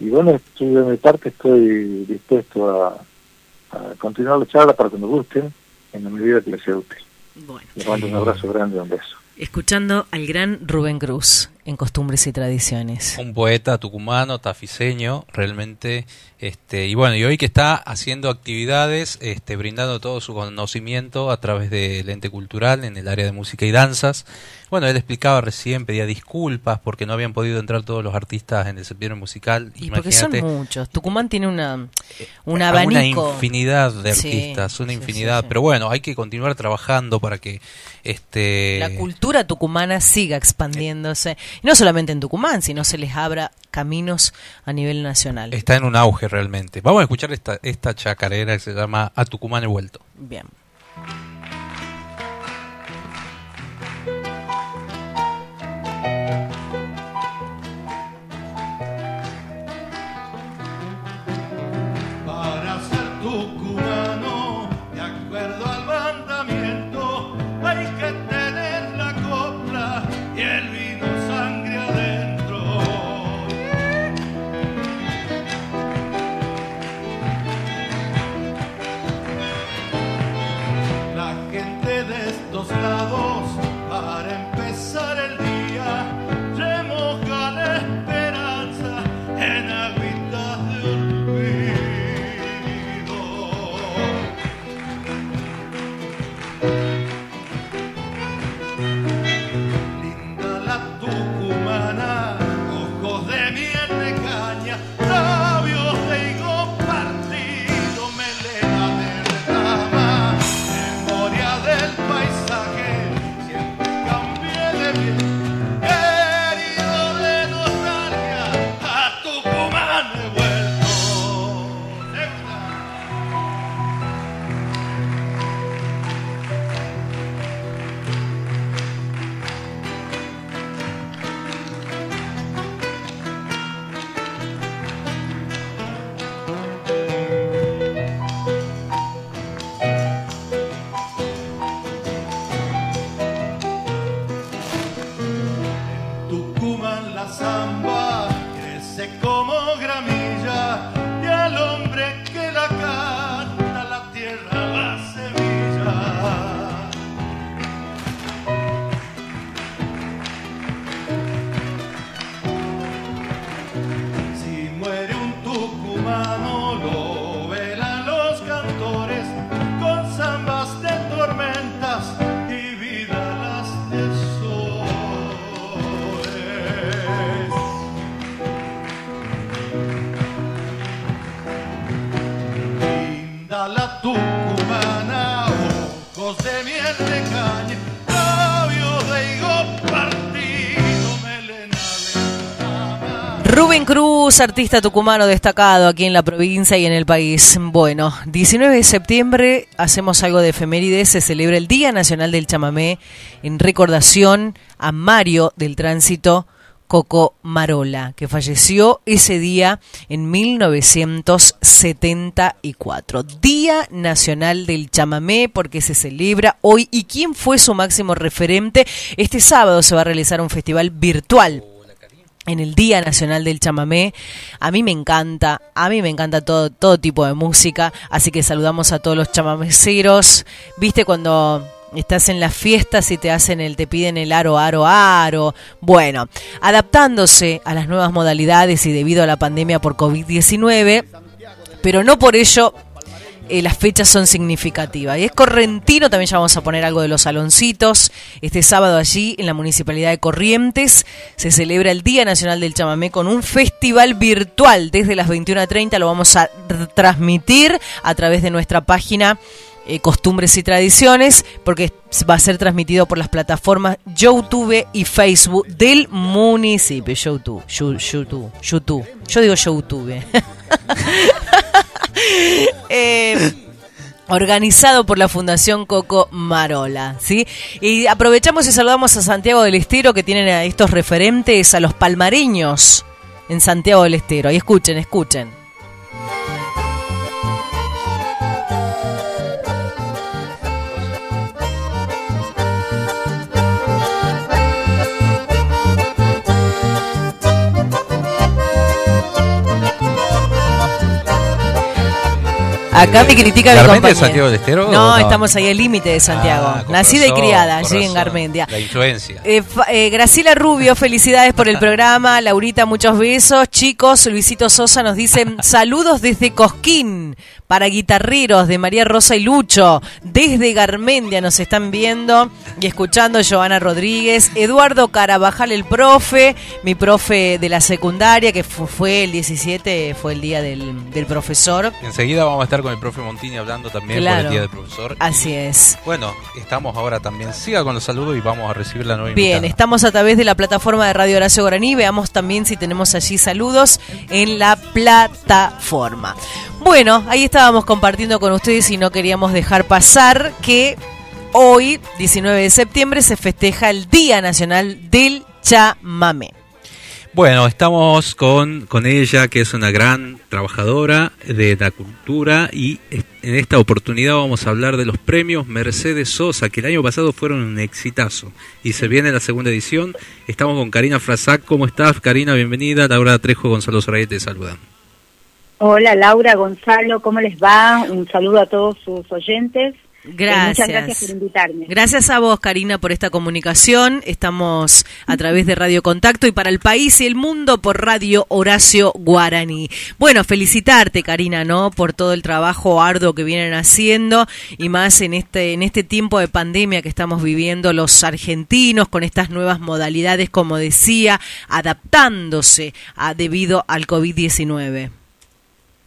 y bueno, de mi parte estoy dispuesto a, continuar la charla para que me gusten en la medida que les sea útil. Bueno. Les mando un abrazo grande y un beso. Escuchando al gran Rubén Cruz en Costumbres y Tradiciones. Un poeta tucumano, tafiseño, realmente, este, y bueno, y hoy que está haciendo actividades, este, brindando todo su conocimiento a través del ente cultural en el área de música y danzas, bueno, él explicaba recién, pedía disculpas porque no habían podido entrar todos los artistas en el septiembre musical. Y porque son muchos. Tucumán tiene una, un abanico. Una infinidad de artistas, una infinidad. pero bueno, hay que continuar trabajando para que este la cultura tucumana siga expandiéndose. Y no solamente en Tucumán, sino se les abra caminos a nivel nacional. Está en un auge realmente. Vamos a escuchar esta, esta chacarera que se llama A Tucumán he vuelto. Bien. Artista tucumano destacado aquí en la provincia y en el país. Bueno, 19 de septiembre hacemos algo de efemérides, se celebra el Día Nacional del Chamamé en recordación a Mario del Tránsito Coco Marola, que falleció ese día en 1974. Día Nacional del Chamamé, porque se celebra hoy. ¿Y quién fue su máximo referente? Este sábado se va a realizar un festival virtual en el Día Nacional del Chamamé. A mí me encanta, a mí me encanta todo, todo tipo de música, así que saludamos a todos los chamameceros. ¿Viste cuando estás en las fiestas y te hacen el te piden el aro aro aro bueno adaptándose a las nuevas modalidades y debido a la pandemia por COVID-19 pero no por ello eh, las fechas son significativas. Y es Correntino, también ya vamos a poner algo de los saloncitos. Este sábado allí en la Municipalidad de Corrientes se celebra el Día Nacional del Chamamé con un festival virtual desde las 21.30. Lo vamos a transmitir a través de nuestra página eh, costumbres y tradiciones, porque va a ser transmitido por las plataformas YouTube y Facebook del municipio. YouTube, YouTube, YouTube. Yo digo YouTube. eh, organizado por la Fundación Coco Marola, ¿sí? Y aprovechamos y saludamos a Santiago del Estero que tienen a estos referentes a los palmareños en Santiago del Estero. Ahí escuchen, escuchen. Acá me critica mi compañero. de Santiago del Estero? No, estamos ahí al límite de Santiago. Ah, con Nacida y criada allí en. Garmendia. La influencia. Eh, eh, Graciela Rubio, felicidades por el programa. Laurita, muchos besos. Chicos, Luisito Sosa nos dice saludos desde Cosquín para guitarreros de María Rosa y Lucho. Desde Garmendia nos están viendo y escuchando Giovanna Rodríguez. Eduardo Carabajal, el profe, mi profe de la secundaria, que fu- fue el 17, fue el día del, del profesor. Enseguida vamos a estar con el profe Montini hablando también por el Día del Profesor. Así es. Bueno, estamos ahora también. Siga con los saludos y vamos a recibir la nueva Bien, invitada. estamos a través de la plataforma de Radio Horacio Guaraní. Veamos también si tenemos allí saludos en la plataforma. Bueno, ahí estábamos compartiendo con ustedes y no queríamos dejar pasar que hoy, 19 de septiembre, se festeja el Día Nacional del Chamamé. Bueno, estamos con, con ella, que es una gran trabajadora de la cultura y en esta oportunidad vamos a hablar de los premios Mercedes Sosa, que el año pasado fueron un exitazo y se viene la segunda edición. Estamos con Karina Frasac. ¿Cómo estás, Karina? Bienvenida. Laura Trejo, Gonzalo Soraya te saludan. Hola Laura, Gonzalo, ¿cómo les va? Un saludo a todos sus oyentes. Eh, Gracias. muchas gracias por invitarme. Gracias a vos, Karina, por esta comunicación. Estamos a través de Radio Contacto y para el país y el mundo por Radio Horacio Guaraní. Bueno, felicitarte, Karina, ¿no? Por todo el trabajo arduo que vienen haciendo y más en este, en este tiempo de pandemia que estamos viviendo los argentinos con estas nuevas modalidades, como decía, adaptándose a, debido al COVID-19.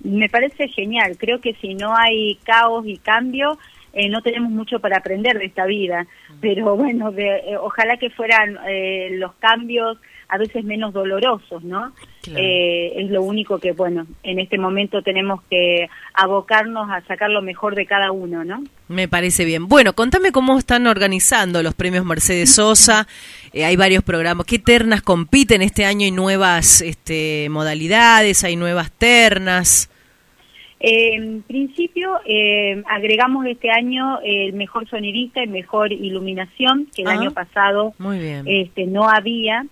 Me parece genial. Creo que si no hay caos y cambio, eh, no tenemos mucho para aprender de esta vida. Pero bueno, de- eh, ojalá que fueran eh, los cambios a veces menos dolorosos, ¿no? Eh, es lo único que, bueno, en este momento tenemos que abocarnos a sacar lo mejor de cada uno, ¿no? Me parece bien. Bueno, contame cómo están organizando los premios Mercedes Sosa. Eh, hay varios programas. ¿Qué ternas compiten este año? ¿Hay nuevas este, modalidades? ¿Hay nuevas ternas? Eh, en principio, eh, agregamos este año el mejor sonidista y mejor iluminación, que el Ah, año pasado Muy bien. este, no había.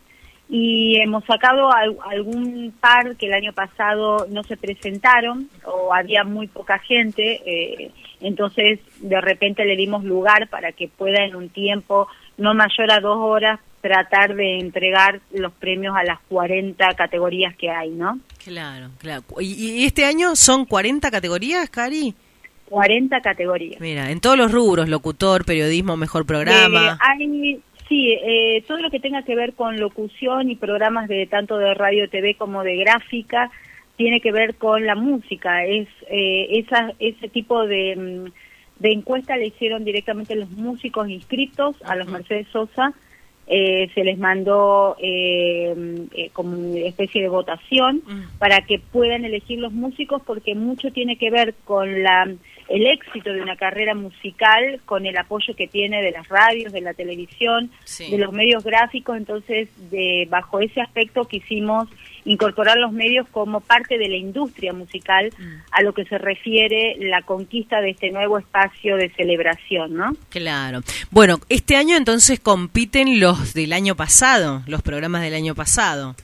Y hemos sacado al- algún par que el año pasado no se presentaron o había muy poca gente. eh, entonces, de repente le dimos lugar para que pueda en un tiempo no mayor a dos horas tratar de entregar los premios a las 40 categorías que hay, ¿no? Claro, claro. ¿Y, y este año son 40 categorías, Cari? 40 categorías. Mira, en todos los rubros, locutor, periodismo, mejor programa. Eh, hay, sí, eh, todo lo que tenga que ver con locución y programas de tanto de radio, TV como de gráfica tiene que ver con la música. Es eh, esa, ese tipo de, mm, de encuesta le hicieron directamente los músicos inscritos a los Mercedes Sosa. Eh, se les mandó eh, eh, como una especie de votación para que puedan elegir los músicos porque mucho tiene que ver con la el éxito de una carrera musical con el apoyo que tiene de las radios, de la televisión, de los medios gráficos, entonces de bajo ese aspecto quisimos incorporar los medios como parte de la industria musical a lo que se refiere la conquista de este nuevo espacio de celebración, ¿no? Claro. Bueno, este año entonces compiten los del año pasado, los programas del año pasado.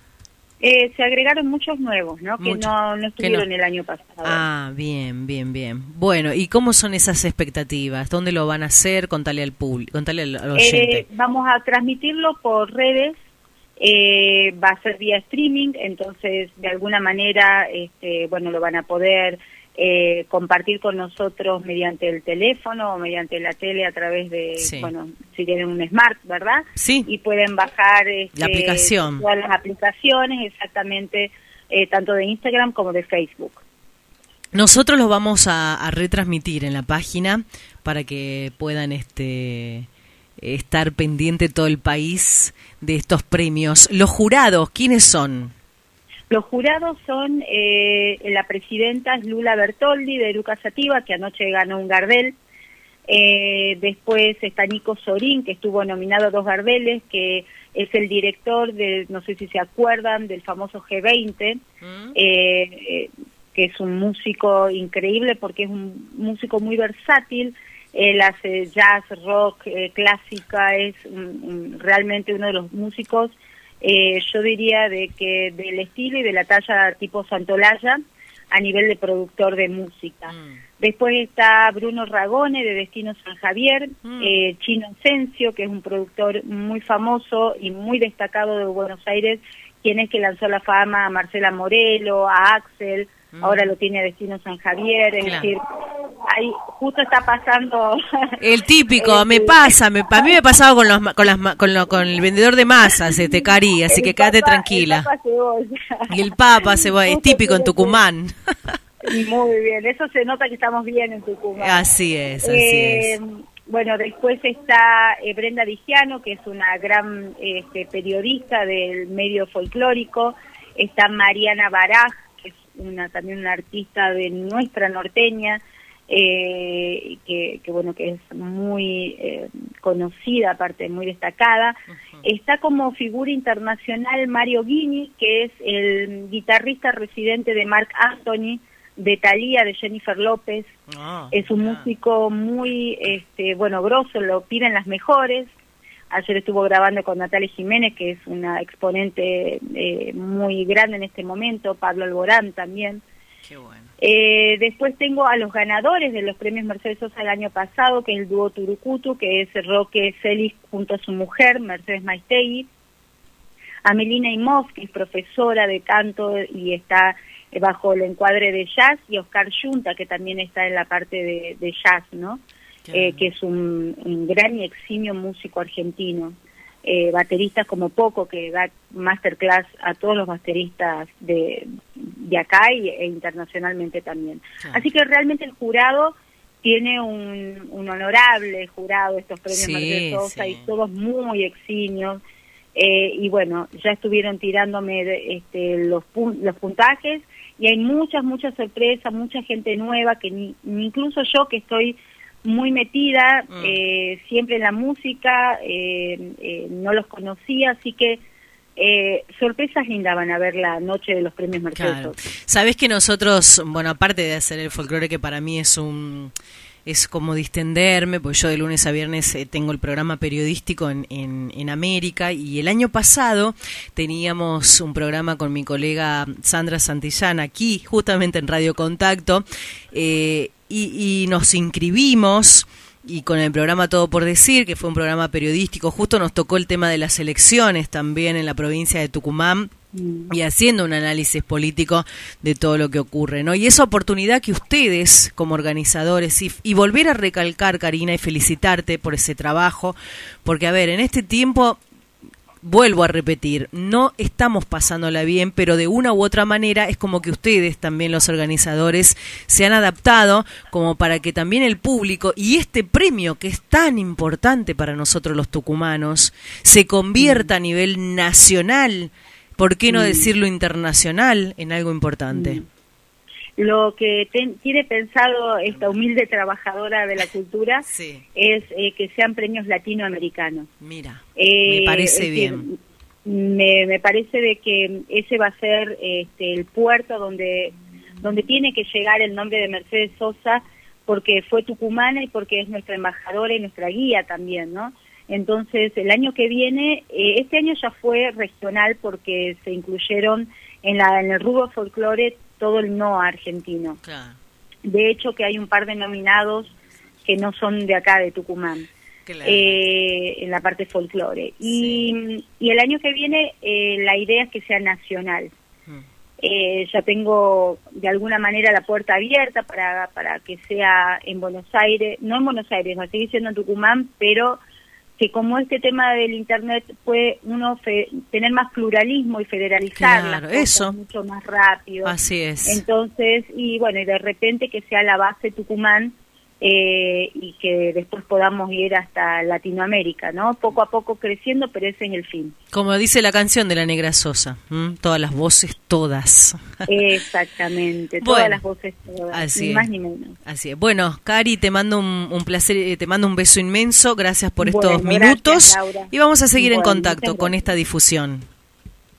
Eh, se agregaron muchos nuevos, ¿no? Que no, no estuvieron el año pasado. Ah, bien, bien, bien. Bueno, ¿y cómo son esas expectativas? ¿Dónde lo van a hacer? Contale al público, contale al, al oyente. Eh, vamos a transmitirlo por redes, eh, va a ser vía streaming, entonces de alguna manera, este, bueno, lo van a poder eh, compartir con nosotros mediante el teléfono o mediante la tele a través de, bueno, si tienen un smart, ¿verdad? Sí. Y pueden bajar este, La aplicación. todas las aplicaciones, exactamente, eh, tanto de Instagram como de Facebook. Nosotros lo vamos a, a retransmitir en la página para que puedan este estar pendiente todo el país de estos premios. Los jurados, ¿quiénes son? Los jurados son eh, la presidenta es Lula Bertoldi de Lucas Sativa, que anoche ganó un Gardel. Eh, después está Nico Sorín, que estuvo nominado a dos Gardeles, que es el director de, no sé si se acuerdan, del famoso G20, eh, eh, que es un músico increíble porque es un músico muy versátil. Él hace jazz, rock, eh, clásica, es un- un- realmente uno de los músicos eh, yo diría de que del estilo y de la talla tipo Santolaya a nivel de productor de música. Después está Bruno Ragone de Destino San Javier, eh, Chino Sencio, que es un productor muy famoso y muy destacado de Buenos Aires, quien es que lanzó la fama a Marcela Morelo, a Axel, ahora lo tiene a Destino San Javier, es Claro. decir, ahí justo está pasando... El típico, me pasa, me, a mí me ha pasado con, los, con, las, con, lo- con el vendedor de masas, este Cari, así El que quédate tranquila. el papa cebolla. Y el papa se va, es típico en Tucumán. Muy bien, eso se nota que estamos bien en Tucumán. Así es, así Eh, es. Bueno, después está eh, Brenda Vigiano, que es una gran este, periodista del medio folclórico. Está Mariana Baraj, una también una artista de nuestra norteña, eh, que, que, bueno que es muy eh, conocida, aparte muy destacada. Está como figura internacional Mario Guini, que es el guitarrista residente de Mark Anthony, de Thalía, de Jennifer López. es un músico muy, este, bueno, grosso, lo piden las mejores. Ayer estuvo grabando con Natalia Jiménez, que es una exponente eh, muy grande en este momento, Pablo Alborán también. Eh, después tengo a los ganadores de los premios Mercedes Sosa del año pasado, que es el dúo Turucutu, que es Roque Celis junto a su mujer, Mercedes Maistegui. A Melina Imov, que es profesora de canto y está eh, bajo el encuadre de jazz, y Oscar Yunta, que también está en la parte de, de jazz, ¿no? Eh, que es un, un gran y eximio músico argentino. Eh, baterista como poco, que da masterclass a todos los bateristas de, de acá y, e internacionalmente también. Así que realmente el jurado tiene un, un honorable jurado, estos premios Sí, Sosa, sí. y todos muy eximios. Eh, y bueno, ya estuvieron tirándome de- este, los, pun- los puntajes y hay muchas, muchas sorpresas, mucha gente nueva que ni, ni incluso yo que estoy muy metida eh, siempre en la música, eh, eh, no los conocía, así que eh, sorpresas lindas van a ver la noche de los premios Mercedes Claro. Sabes que nosotros, bueno, aparte de hacer el folclore, que para mí es un es como distenderme, pues yo de lunes a viernes eh, tengo el programa periodístico en, en, en América y el año pasado teníamos un programa con mi colega Sandra Santillana aquí, justamente en Radio Contacto, eh, y, y nos inscribimos y con el programa Todo por Decir, que fue un programa periodístico, justo nos tocó el tema de las elecciones también en la provincia de Tucumán y haciendo un análisis político de todo lo que ocurre, ¿no? Y esa oportunidad que ustedes como organizadores y, y volver a recalcar, Karina, y felicitarte por ese trabajo, porque a ver, en este tiempo vuelvo a repetir, no estamos pasándola bien, pero de una u otra manera es como que ustedes, también los organizadores, se han adaptado como para que también el público y este premio que es tan importante para nosotros los tucumanos se convierta a nivel nacional, ¿por qué no Mm. decirlo internacional, en algo importante? Lo que ten- tiene pensado esta humilde trabajadora de la cultura es eh, que sean premios latinoamericanos. Mira, Eh, me parece bien. me, me parece de que ese va a ser este, el puerto donde donde tiene que llegar el nombre de Mercedes Sosa porque fue tucumana y porque es nuestra embajadora y nuestra guía también, ¿no? Entonces, el año que viene, eh, este año ya fue regional porque se incluyeron en, la, en el rubro folclore todo el no argentino. De hecho, que hay un par de nominados que no son de acá, de Tucumán, eh, en la parte folclore. Y, y el año que viene eh, la idea es que sea nacional. Eh, ya tengo de alguna manera la puerta abierta para, para que sea en Buenos Aires, no en Buenos Aires, a seguir siendo en Tucumán, pero que como este tema del Internet puede uno fe- tener más pluralismo y federalizar las Claro, cosas eso. mucho más rápido. Así es. Entonces, y bueno, y de repente que sea la base Tucumán eh, y que después podamos ir hasta Latinoamérica, ¿no? Poco a poco creciendo, pero ese es el fin. Como dice la canción de la Negra Sosa, ¿m? todas las voces, todas. Exactamente, Bueno, todas las voces, todas, así ni es. más ni menos. Así es. Bueno, Cari, te mando un, un placer, eh, te mando un beso inmenso. Gracias por estos minutos. gracias, Laura. y vamos a seguir en contacto con esta difusión.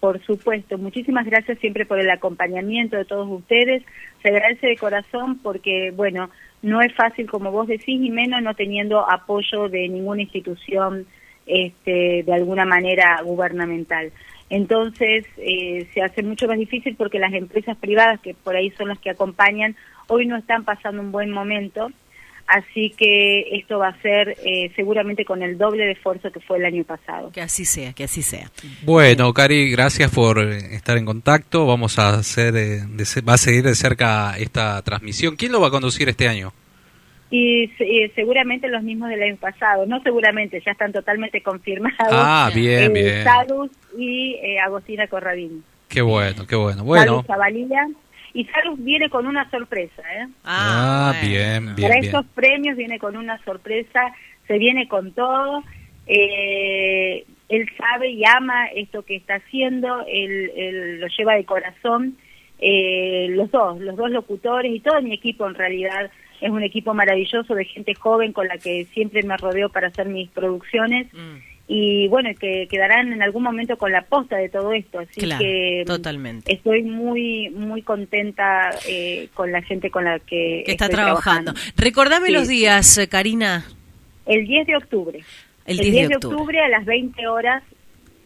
Por supuesto, muchísimas gracias siempre por el acompañamiento de todos ustedes. Se agradece de corazón porque, bueno, no es fácil, como vos decís, y menos no teniendo apoyo de ninguna institución este, de alguna manera gubernamental. Entonces, eh, se hace mucho más difícil porque las empresas privadas, que por ahí son las que acompañan, hoy no están pasando un buen momento. Así que esto va a ser eh, seguramente con el doble de esfuerzo que fue el año pasado. Que así sea, que así sea. Bueno, Cari, gracias por eh, estar en contacto. Vamos a hacer, eh, de va a seguir de cerca esta transmisión. ¿Quién lo va a conducir este año? Y se- seguramente los mismos del año pasado, no seguramente, ya están totalmente confirmados. Ah, bien, Eh, bien. Salus y eh, Agostina Corradini. Qué bueno, qué bueno. Bueno, Salus Zavalía. Y Salus viene con una sorpresa, ¿eh? ah, bien, bien, Para bien. estos premios viene con una sorpresa, se viene con todo. Eh, él sabe y ama esto que está haciendo, él, él lo lleva de corazón. Eh, los dos, los dos locutores y todo mi equipo en realidad es un equipo maravilloso de gente joven con la que siempre me rodeo para hacer mis producciones Mm. Y bueno, que quedarán en algún momento con la posta de todo esto. Así Claro, que totalmente. estoy muy muy contenta eh, con la gente con la que, Que está estoy trabajando. Recordame Sí. los días, eh, Karina. El 10 de octubre. El 10 de octubre. a las 20 horas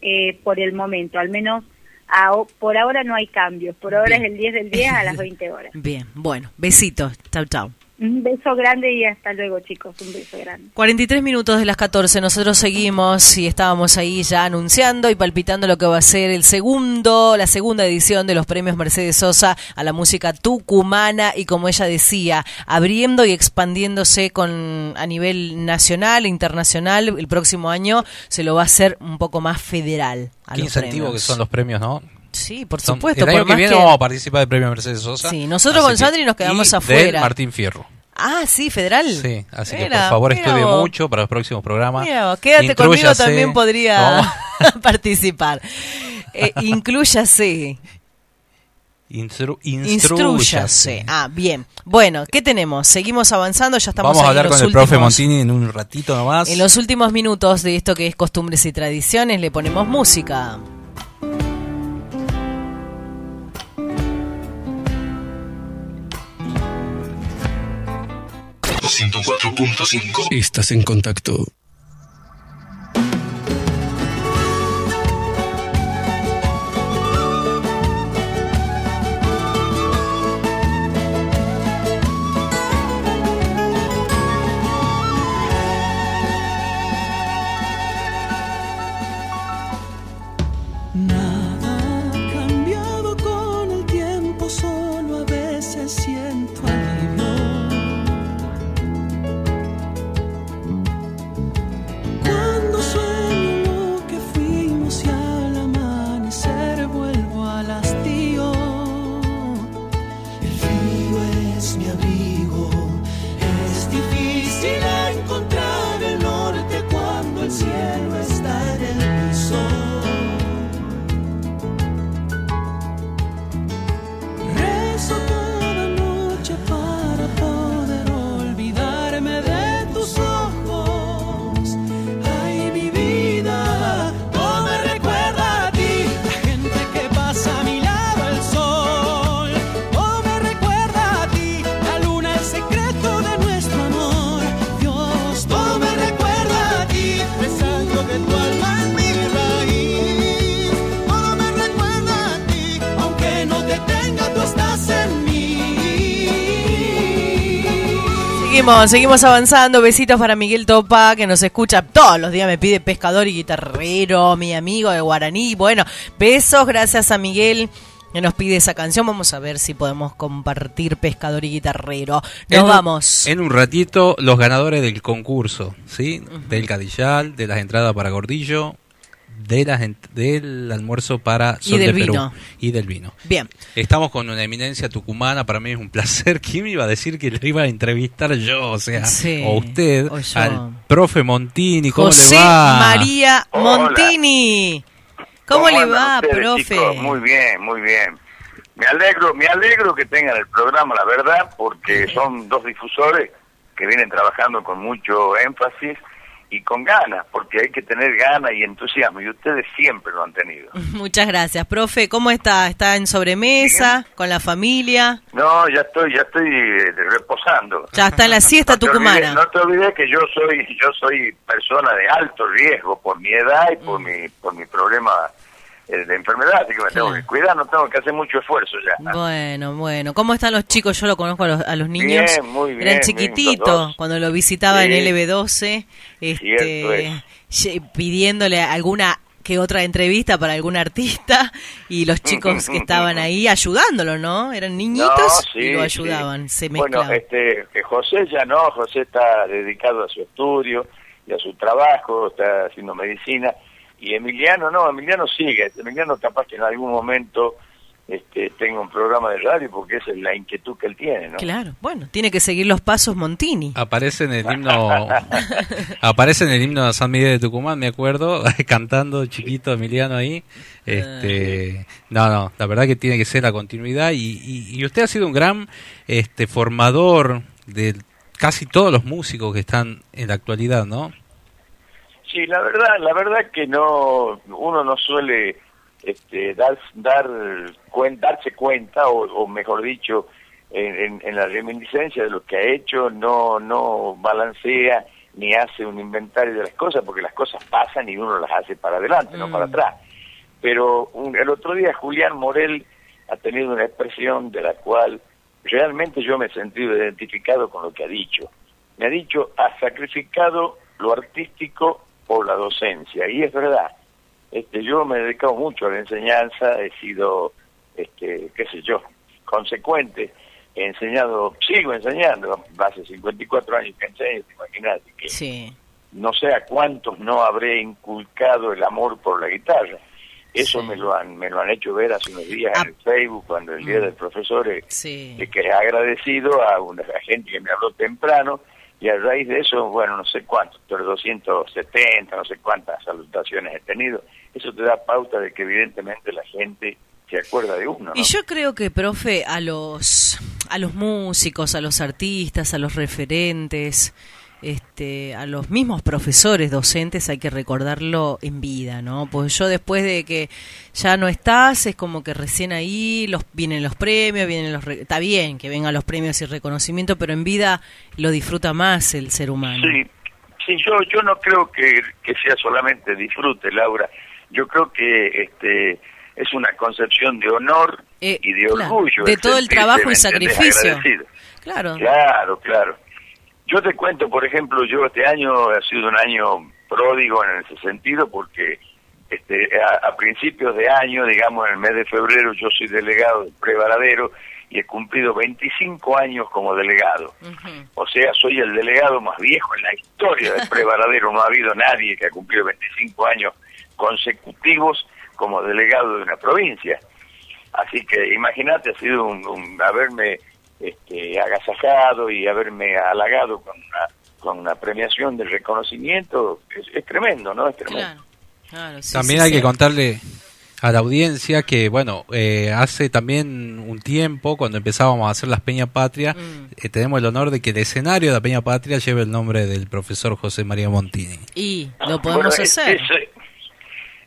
eh, por el momento, al menos a- por ahora no hay cambios. Por ahora Bien. es el 10 del 10 a las 20 horas. Bien, bueno, besitos. Chau, chau. Un beso grande y hasta luego, chicos. Un beso grande. 43 minutos de las 14, nosotros seguimos y estábamos ahí ya anunciando y palpitando lo que va a ser el segundo, la segunda edición de los premios Mercedes Sosa a la música tucumana y como ella decía, abriendo y expandiéndose con a nivel nacional e internacional, el próximo año se lo va a hacer un poco más federal a Qué los incentivo premios. que son los premios, ¿no? Sí, por Son- supuesto. El año por que viene que- vamos a participar del premio Mercedes Sosa. Sí, nosotros con Sandri nos quedamos y afuera. Martín Fierro. Ah, sí, federal. Sí, así que por favor estudie vos. mucho para los próximos programas. Mira vos, quédate conmigo también podría participar. Eh, inclúyase. Instru- instrúyase. Ah, bien. Bueno, ¿qué tenemos? Seguimos avanzando, ya estamos Vamos a hablar con el profe Montini en un ratito nomás. En los últimos minutos de esto que es costumbres y tradiciones le ponemos música. 104.5. Estás en contacto. Seguimos, seguimos avanzando. Besitos para Miguel Topa, que nos escucha todos los días. Me pide pescador y guitarrero, mi amigo de Guaraní. Bueno, besos, gracias a Miguel que nos pide esa canción. Vamos a ver si podemos compartir pescador y guitarrero. Nos En vamos. En un ratito, los ganadores del concurso, ¿sí? Del Cadillal, de las entradas para Gordillo, de las del almuerzo para Y Sol del de Perú. vino. Y del vino. Bien. Estamos con una eminencia tucumana, para mí es un placer. ¿Quién me iba a decir que le iba a entrevistar yo? O sea, Sí, o usted, o yo. al profe Montini, ¿cómo José le va? María Montini. ¿Cómo, le va, ustedes, profe? chicos? Muy bien, muy bien. Me alegro, me alegro que tengan el programa, la verdad, porque son dos difusores que vienen trabajando con mucho énfasis y con ganas, porque hay que tener ganas y entusiasmo, y ustedes siempre lo han tenido. Muchas gracias, profe. ¿Cómo está? ¿Está en sobremesa? ¿Con la familia? No, ya estoy, ya estoy eh, reposando. Ya está en la siesta No te tucumana. olvides- no te olvides que yo soy, yo soy persona de alto riesgo por mi edad y Mm. por mi, por mi problema eh, de enfermedad, así que me tengo que cuidar, no tengo que hacer mucho esfuerzo ya. Bueno, bueno. ¿Cómo están los chicos? Yo lo conozco a los, a los niños. Bien, muy bien, Eran chiquititos cuando lo visitaba en Sí. LB12, Cierto este, ye- pidiéndole alguna que otra entrevista para algún artista y los chicos que estaban ahí ayudándolo, ¿no? Eran niñitos No, sí, y lo sí. ayudaban, se Bueno, mezclaban. este, que José ya no, José está dedicado a su estudio y a su trabajo, está haciendo medicina, y Emiliano no, Emiliano sigue, Emiliano capaz que en algún momento este, tenga un programa de radio porque esa es la inquietud que él tiene, ¿no? Claro, bueno, tiene que seguir los pasos Montini. Aparece en el himno, aparece en el himno de San Miguel de Tucumán, me acuerdo, cantando chiquito Emiliano ahí. Este, no, no, la verdad que tiene que ser la continuidad y, y- y usted ha sido un gran este formador de casi todos los músicos que están en la actualidad, ¿no? Sí, la verdad, la verdad que no, uno no suele este, dar, dar cuen- darse cuenta, o, o mejor dicho, en, en- en la reminiscencia de lo que ha hecho, no, no balancea ni hace un inventario de las cosas, porque las cosas pasan y uno las hace para adelante, no para atrás. Pero un- el otro día Julián Morel ha tenido una expresión de la cual realmente yo me he sentido identificado con lo que ha dicho. Me ha dicho, ha sacrificado lo artístico por la docencia, y es verdad. Este, yo me he dedicado mucho a la enseñanza, he sido, este, qué sé yo, consecuente, he enseñado, sigo enseñando, hace 54 años que enseño, te imaginas, que Sí. no sé a cuántos no habré inculcado el amor por la guitarra. Eso me lo han me lo han hecho ver hace unos días en el Facebook cuando el día del profesor eh, Sí. de que he agradecido a una a gente que me habló temprano y a raíz de eso, bueno, no sé cuántos, pero 270, no sé cuántas salutaciones he tenido. Eso te da pauta de que evidentemente la gente se acuerda de uno, ¿no? Y yo creo que, profe, a los, a los músicos, a los artistas, a los referentes, este, a los mismos profesores docentes hay que recordarlo en vida, ¿no? Pues yo después de que ya no estás, es como que recién ahí los, vienen los premios, vienen los... Está bien que vengan los premios y reconocimiento, pero en vida lo disfruta más el ser humano. Sí, sí, yo yo no creo que, que sea solamente disfrute, Laura. Yo creo que este es una concepción de honor Eh, y de claro, orgullo. de todo el trabajo y sacrificio. Agradecido. Claro. Claro, claro. Yo te cuento, por ejemplo, yo este año ha sido un año pródigo en ese sentido porque este, a, a principios de año, digamos en el mes de febrero, yo soy delegado del Prevaradero y he cumplido 25 años como delegado. O sea, soy el delegado más viejo en la historia del Prevaradero. No ha habido nadie que ha cumplido 25 años consecutivos como delegado de una provincia. Así que imagínate, ha sido un, un- haberme este, agasajado y haberme halagado con una, con una premiación de reconocimiento. Es, es tremendo, ¿no? Es tremendo. Claro, sí, También sí, hay sí. que contarle a la audiencia que, bueno, eh, hace también un tiempo, cuando empezábamos a hacer las Peña Patria, Mm. eh, tenemos el honor de que el escenario de la Peña Patria lleve el nombre del profesor José María Montini. Y lo podemos Bueno, es- hacer.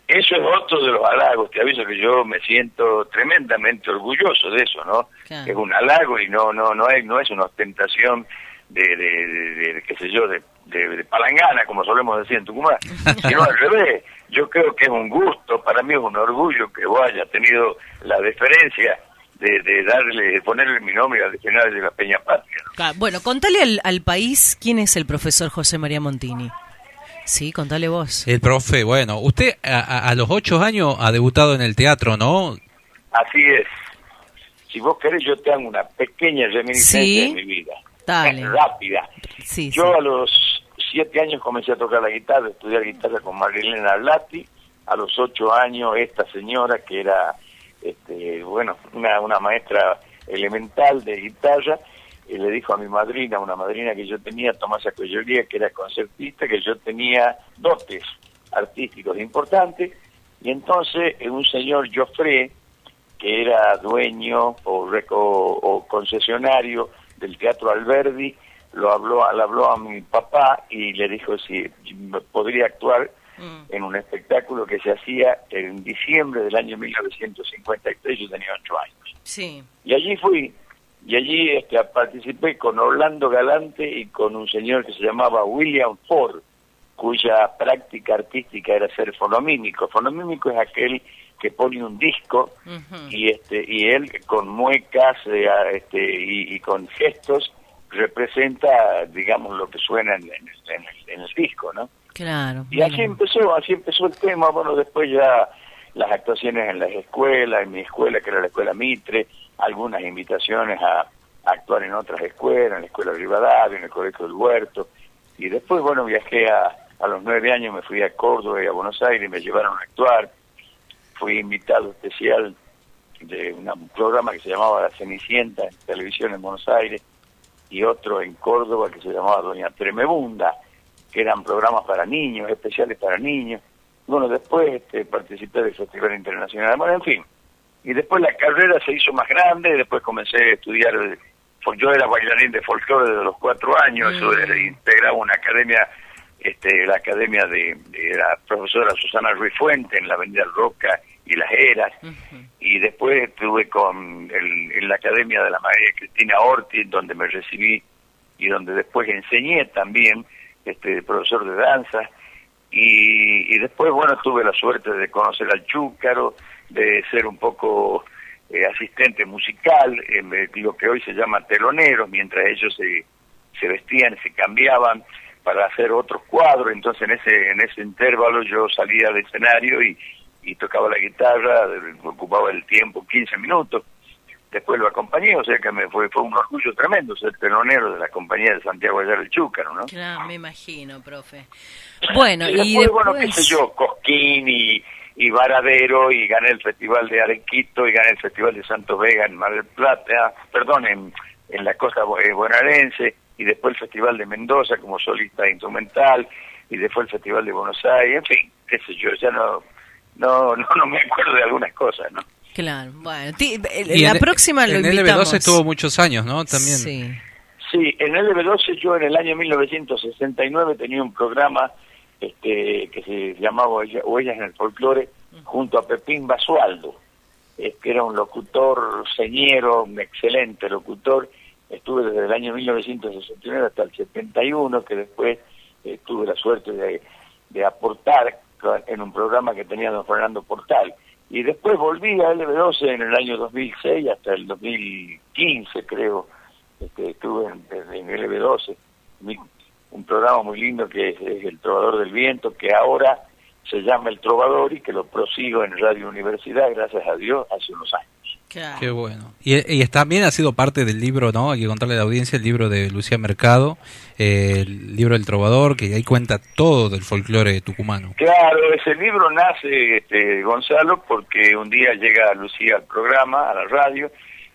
Eso, es otro de los halagos. Te aviso que yo me siento tremendamente orgulloso de eso, ¿no? Claro. Es un halago y no no no es no es una ostentación de, de, de- de- de, qué sé yo de, de, de palangana como solemos decir en Tucumán, sino al revés. Yo creo que es un gusto, para mí es un orgullo que vos hayas tenido la deferencia de, de darle, de ponerle mi nombre al diccionario de la Peña Patria. ¿no? Claro, Bueno, contale al, al país quién es el profesor José María Montini. Sí, contale vos. El profe, bueno, usted a, a- los ocho años ha debutado en el teatro, ¿no? Así es. Si vos querés, yo te hago una pequeña reminiscencia Sí. de mi vida. Dale. Rápida. Sí, Yo a los siete años comencé a tocar la guitarra, a estudiar guitarra con Marilena Blatti. A los ocho años, esta señora, que era, este, bueno, una, una maestra elemental de guitarra, eh, le dijo a mi madrina, una madrina que yo tenía, Tomasa Coyoría, que era concertista, que yo tenía dotes artísticos importantes. Y entonces eh, un señor Joffre, que era dueño o, reco- o concesionario del Teatro Alberdi, lo habló, le habló a mi papá y le dijo si podría actuar en un espectáculo que se hacía en diciembre del año 1953, yo tenía ocho años. Sí. Y allí fui, y allí este, participé con Orlando Galante y con un señor que se llamaba William Ford, cuya práctica artística era ser fonomímico. Fonomímico es aquel que pone un disco y este y él con muecas eh, este, y, y con gestos representa, digamos, lo que suena en, en el, en el- en el disco, ¿no? Claro. Y así empezó, así empezó el tema, bueno, después ya las actuaciones en las escuelas, en mi escuela, que era la escuela Mitre, algunas invitaciones a, actuar en otras escuelas, en la escuela Rivadavia, en el Colegio del Huerto, y después, bueno, viajé a, a los nueve años, me fui a Córdoba y a Buenos Aires, me llevaron a actuar, fui invitado especial de un programa que se llamaba La Cenicienta en televisión en Buenos Aires, y otro en Córdoba que se llamaba Doña Tremebunda, que eran programas para niños, especiales para niños. Bueno, después este, participé del Festival Internacional, bueno, en fin. Y después la carrera se hizo más grande, y después comencé a estudiar, yo era bailarín de folclore desde los cuatro años, eso era- integraba una academia, este, la academia de, de la profesora Susana Ruiz Fuente en la Avenida Roca y Las Heras, y después estuve con el- en la academia de la María Cristina Ortiz, donde me recibí y donde después enseñé también, este profesor de danza, y, y después, bueno, tuve la suerte de conocer al Chúcaro, de ser un poco eh, asistente musical, eh, lo que hoy se llama telonero, mientras ellos se, se vestían, se cambiaban para hacer otros cuadros, entonces en ese, en ese intervalo yo salía del escenario y, y tocaba la guitarra, ocupaba el tiempo, 15 minutos, después lo acompañé, o sea que me fue, fue un orgullo tremendo ser telonero de la compañía de Santiago Ayala el Chúcaro, ¿no? Claro, me imagino, profe. Bueno, y y después, después... bueno, qué sé yo, Cosquín y, y Varadero, y gané el Festival de Arequito, y gané el Festival de Santos Vega en Mar del Plata, perdón, en, en la costa eh, bonaerense, y después el Festival de Mendoza como solista instrumental, y después el Festival de Buenos Aires, en fin, qué sé yo, ya no, no, no, no me acuerdo de algunas cosas, ¿no? Claro, bueno, ti- eh, Y la en- próxima lo en invitamos. LB12 estuvo muchos años, ¿no? También. Sí. Sí, en LB12 yo en el año 1969 tenía un programa este, que se llamaba Huella- Huellas en el Folclore junto a Pepín Basualdo, eh, que era un locutor señero, un excelente locutor. Estuve desde el año 1969 hasta el 71, que después eh, tuve la suerte de, de aportar en un programa que tenía don Fernando Portal. Y después volví a LB12 en el año 2006 hasta el 2015, creo, este, estuve en, en LB12, mi- un programa muy lindo que es, es El Trovador del Viento, que ahora se llama El Trovador y que lo prosigo en Radio Universidad, gracias a Dios, hace unos años. Qué bueno. Y, y también ha sido parte del libro, ¿no? Hay que contarle a la audiencia el libro de Lucía Mercado, eh, el libro del trovador, que ahí cuenta todo del folclore tucumano. Claro, ese libro nace, este, Gonzalo, porque un día llega Lucía al programa, a la radio,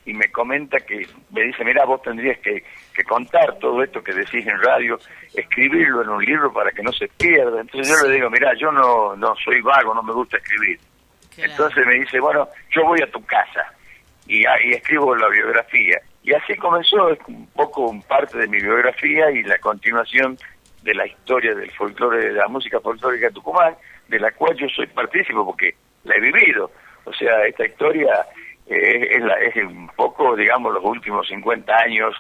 y me comenta que, me dice, mira, vos tendrías que, que contar todo esto que decís en radio, escribirlo en un libro para que no se pierda. Entonces yo le digo, mira, yo no, no soy vago, no me gusta escribir. Entonces me dice, bueno, yo voy a tu casa y ahí escribo la biografía. Y así comenzó, es un poco un parte de mi biografía y la continuación de la historia del folclore, de la música folclórica de Tucumán, de la cual yo soy partícipe porque la he vivido. O sea, esta historia eh, es, la- es un poco, digamos, los últimos 50 años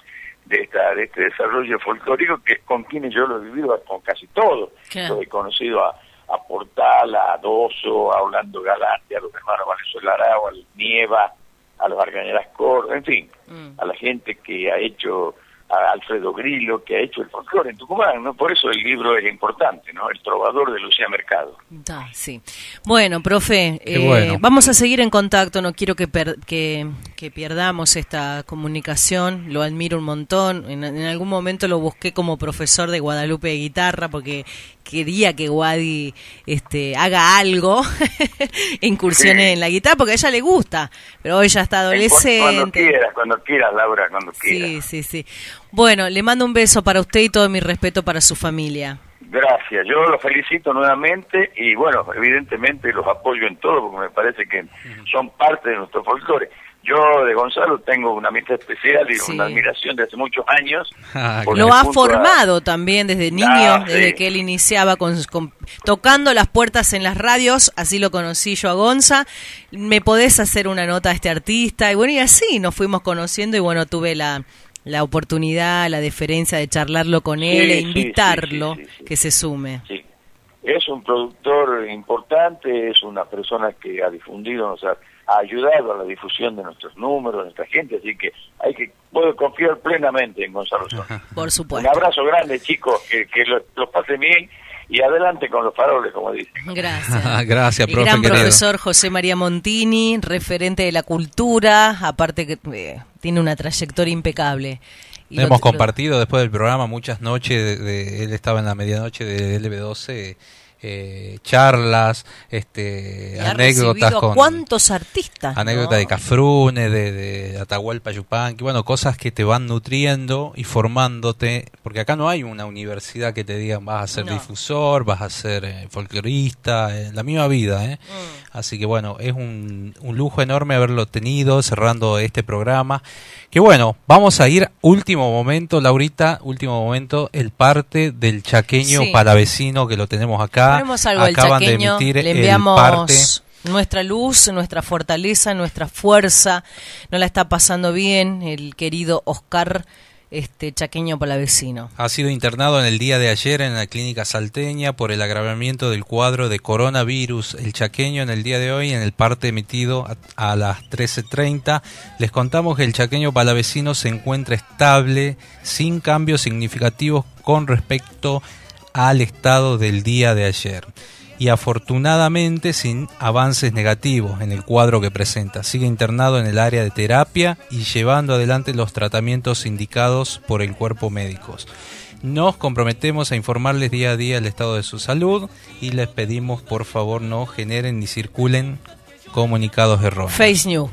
de, esta, de este desarrollo folclórico que con quienes yo lo he vivido con casi todo. Yo he conocido a, a Portal, a Doso, a Orlando Galante, a los hermanos Valenzuela Arau, al Nieva, a los Argañeras Cor, en fin, a la gente que ha hecho a Alfredo Grillo, que ha hecho el folclore en Tucumán, ¿no? Por eso el libro es importante, ¿no? El trovador de Lucía Mercado. Ah, sí. Bueno, profe, eh, bueno. vamos a seguir en contacto. No quiero que, per- que, que pierdamos esta comunicación. Lo admiro un montón. En, en algún momento lo busqué como profesor de Guadalupe de guitarra porque quería que Guadi este, haga algo, incursione Sí. en la guitarra, porque a ella le gusta. Pero hoy ya está Cuando adolescente. quieras, cuando quieras, Laura, cuando quieras. Sí, sí, sí. Bueno, le mando un beso para usted y todo mi respeto para su familia. Gracias, yo los felicito nuevamente y bueno, evidentemente los apoyo en todo porque me parece que son parte de nuestro folclore. Yo de Gonzalo tengo una amistad especial y Sí. una admiración de hace muchos años. Ah, Lo ha a- formado también desde niño, Ah, sí. desde que él iniciaba con, con- tocando las puertas en las radios, así lo conocí yo a Gonza. Me podés hacer una nota a este artista y bueno, y así nos fuimos conociendo y bueno, tuve la, la oportunidad, la deferencia de charlarlo con Sí, él e sí, invitarlo sí, sí, sí, que se sume. Sí. Es un productor importante, es una persona que ha difundido, nos ha, ha ayudado a la difusión de nuestros números, de nuestra gente, así que hay que puedo confiar plenamente en Gonzalo Sosa. Por Un supuesto. abrazo grande, chicos, que, que lo- los pasen bien y adelante con los faroles, como dicen. Gracias. Gracias, El profe gran querido. profesor José María Montini, referente de la cultura, aparte que eh, tiene una trayectoria impecable. Y lo- Hemos lo- compartido después del programa muchas noches, de, de- él estaba en la medianoche de LB12, eh, charlas, este, y anécdotas con cuántos artistas. anécdotas ¿no? de Cafrune, de, de Atahualpa Yupanqui, bueno, cosas que te van nutriendo y formándote, porque acá no hay una universidad que te digan vas a ser No. difusor, vas a ser eh, folclorista, eh, la misma vida, ¿eh? Mm. Así que bueno, es un, un lujo enorme haberlo tenido cerrando este programa. Que bueno, vamos a ir último momento, Laurita, último momento, el parte del chaqueño Sí. palavecino que lo tenemos acá. Ponemos algo Acaban chaqueño, de emitir le el enviamos parte. nuestra luz, nuestra fortaleza, nuestra fuerza. No la está pasando bien el querido Oscar este chaqueño palavecino. Ha sido internado en el día de ayer en la clínica salteña por el agravamiento del cuadro de coronavirus. El chaqueño en el día de hoy en el parte emitido a, a las 13.30. Les contamos que el chaqueño palavecino se encuentra estable, sin cambios significativos con respecto al estado del día de ayer. Y afortunadamente sin avances negativos en el cuadro que presenta. Sigue internado en el área de terapia y llevando adelante los tratamientos indicados por el cuerpo médicos. Nos comprometemos a informarles día a día el estado de su salud y les pedimos por favor no generen ni circulen comunicados erróneos. Face News,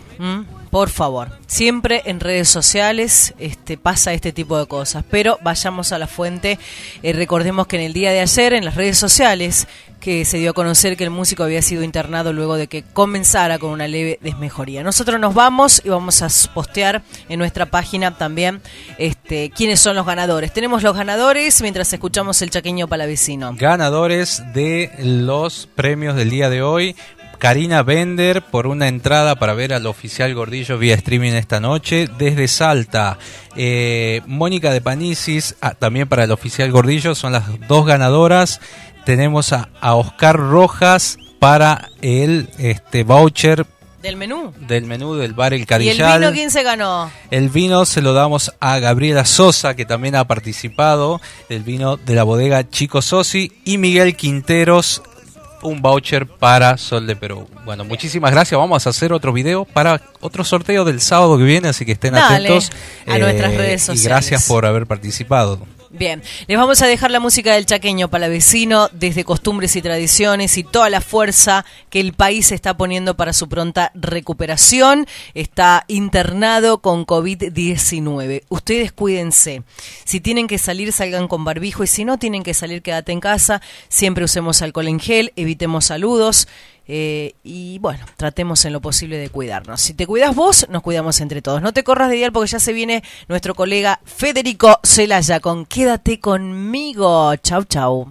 por favor. Siempre en redes sociales este, pasa este tipo de cosas, pero vayamos a la fuente. Eh, recordemos que en el día de ayer, en las redes sociales, que se dio a conocer que el músico había sido internado luego de que comenzara con una leve desmejoría. Nosotros nos vamos y vamos a postear en nuestra página también este, quiénes son los ganadores. Tenemos los ganadores mientras escuchamos el chaqueño palavecino. Ganadores de los premios del día de hoy. Karina Bender por una entrada para ver al oficial Gordillo vía streaming esta noche desde Salta. Eh, Mónica de Panisis ah, también para el oficial Gordillo son las dos ganadoras. Tenemos a, a Oscar Rojas para el este voucher Del menú. del menú del bar El ¿Y el Carillal. vino quién se ganó? El vino se lo damos a Gabriela Sosa, que también ha participado, el vino de la bodega Chico Sosi, y Miguel Quinteros, un voucher para Sol de Perú. Bueno, muchísimas gracias. Vamos a hacer otro video para otro sorteo del sábado que viene, así que estén Dale, atentos. a nuestras redes Y sociales. gracias por haber participado. Bien, les vamos a dejar la música del chaqueño palavecino desde costumbres y tradiciones y toda la fuerza que el país está poniendo para su pronta recuperación. Está internado con COVID-19. Ustedes cuídense. Si tienen que salir, salgan con barbijo y si no tienen que salir, quédate en casa. Siempre usemos alcohol en gel, evitemos saludos. Eh, y bueno, tratemos en lo posible de cuidarnos. Si te cuidas vos, nos cuidamos entre todos. No te corras de dial porque ya se viene nuestro colega Federico Celaya con Quédate conmigo. Chau, chau.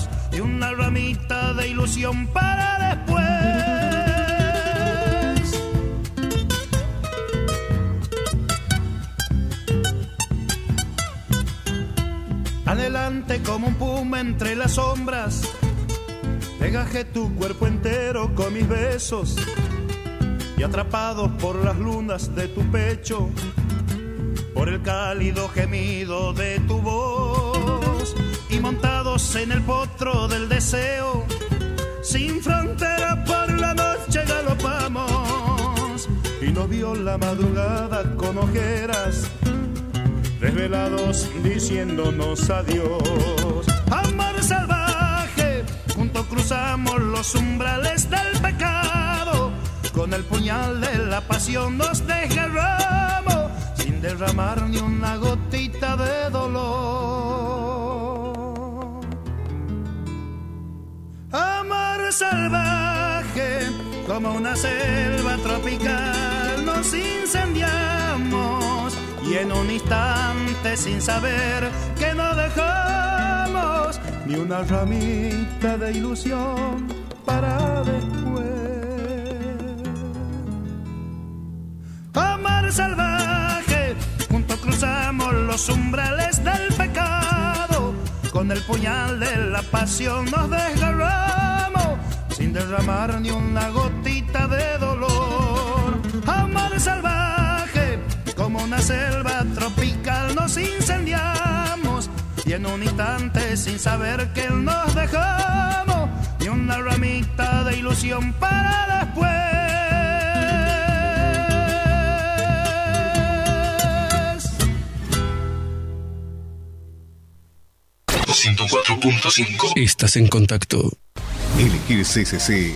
una ramita de ilusión para después. Adelante como un puma entre las sombras, Degajé tu cuerpo entero con mis besos. Y atrapados por las lunas de tu pecho, por el cálido gemido de tu voz y montados en el potro del deseo, sin frontera por la noche galopamos y no vio la madrugada con ojeras desvelados diciéndonos adiós. Amor salvaje, juntos cruzamos los umbrales del pecado, con el puñal de la pasión nos desgarramos, sin derramar ni una gotita de dolor. Salvaje, como una selva tropical, nos incendiamos y en un instante sin saber que no dejamos ni una ramita de ilusión para después. Amar salvaje, juntos cruzamos los umbrales del pecado, con el puñal de la pasión nos desgarramos sin derramar ni una gotita de dolor. Amar salvaje, como una selva tropical nos incendiamos y en un instante sin saber que nos dejamos ni una ramita de ilusión para después. 104.5. Estás en contacto. Elegir CCC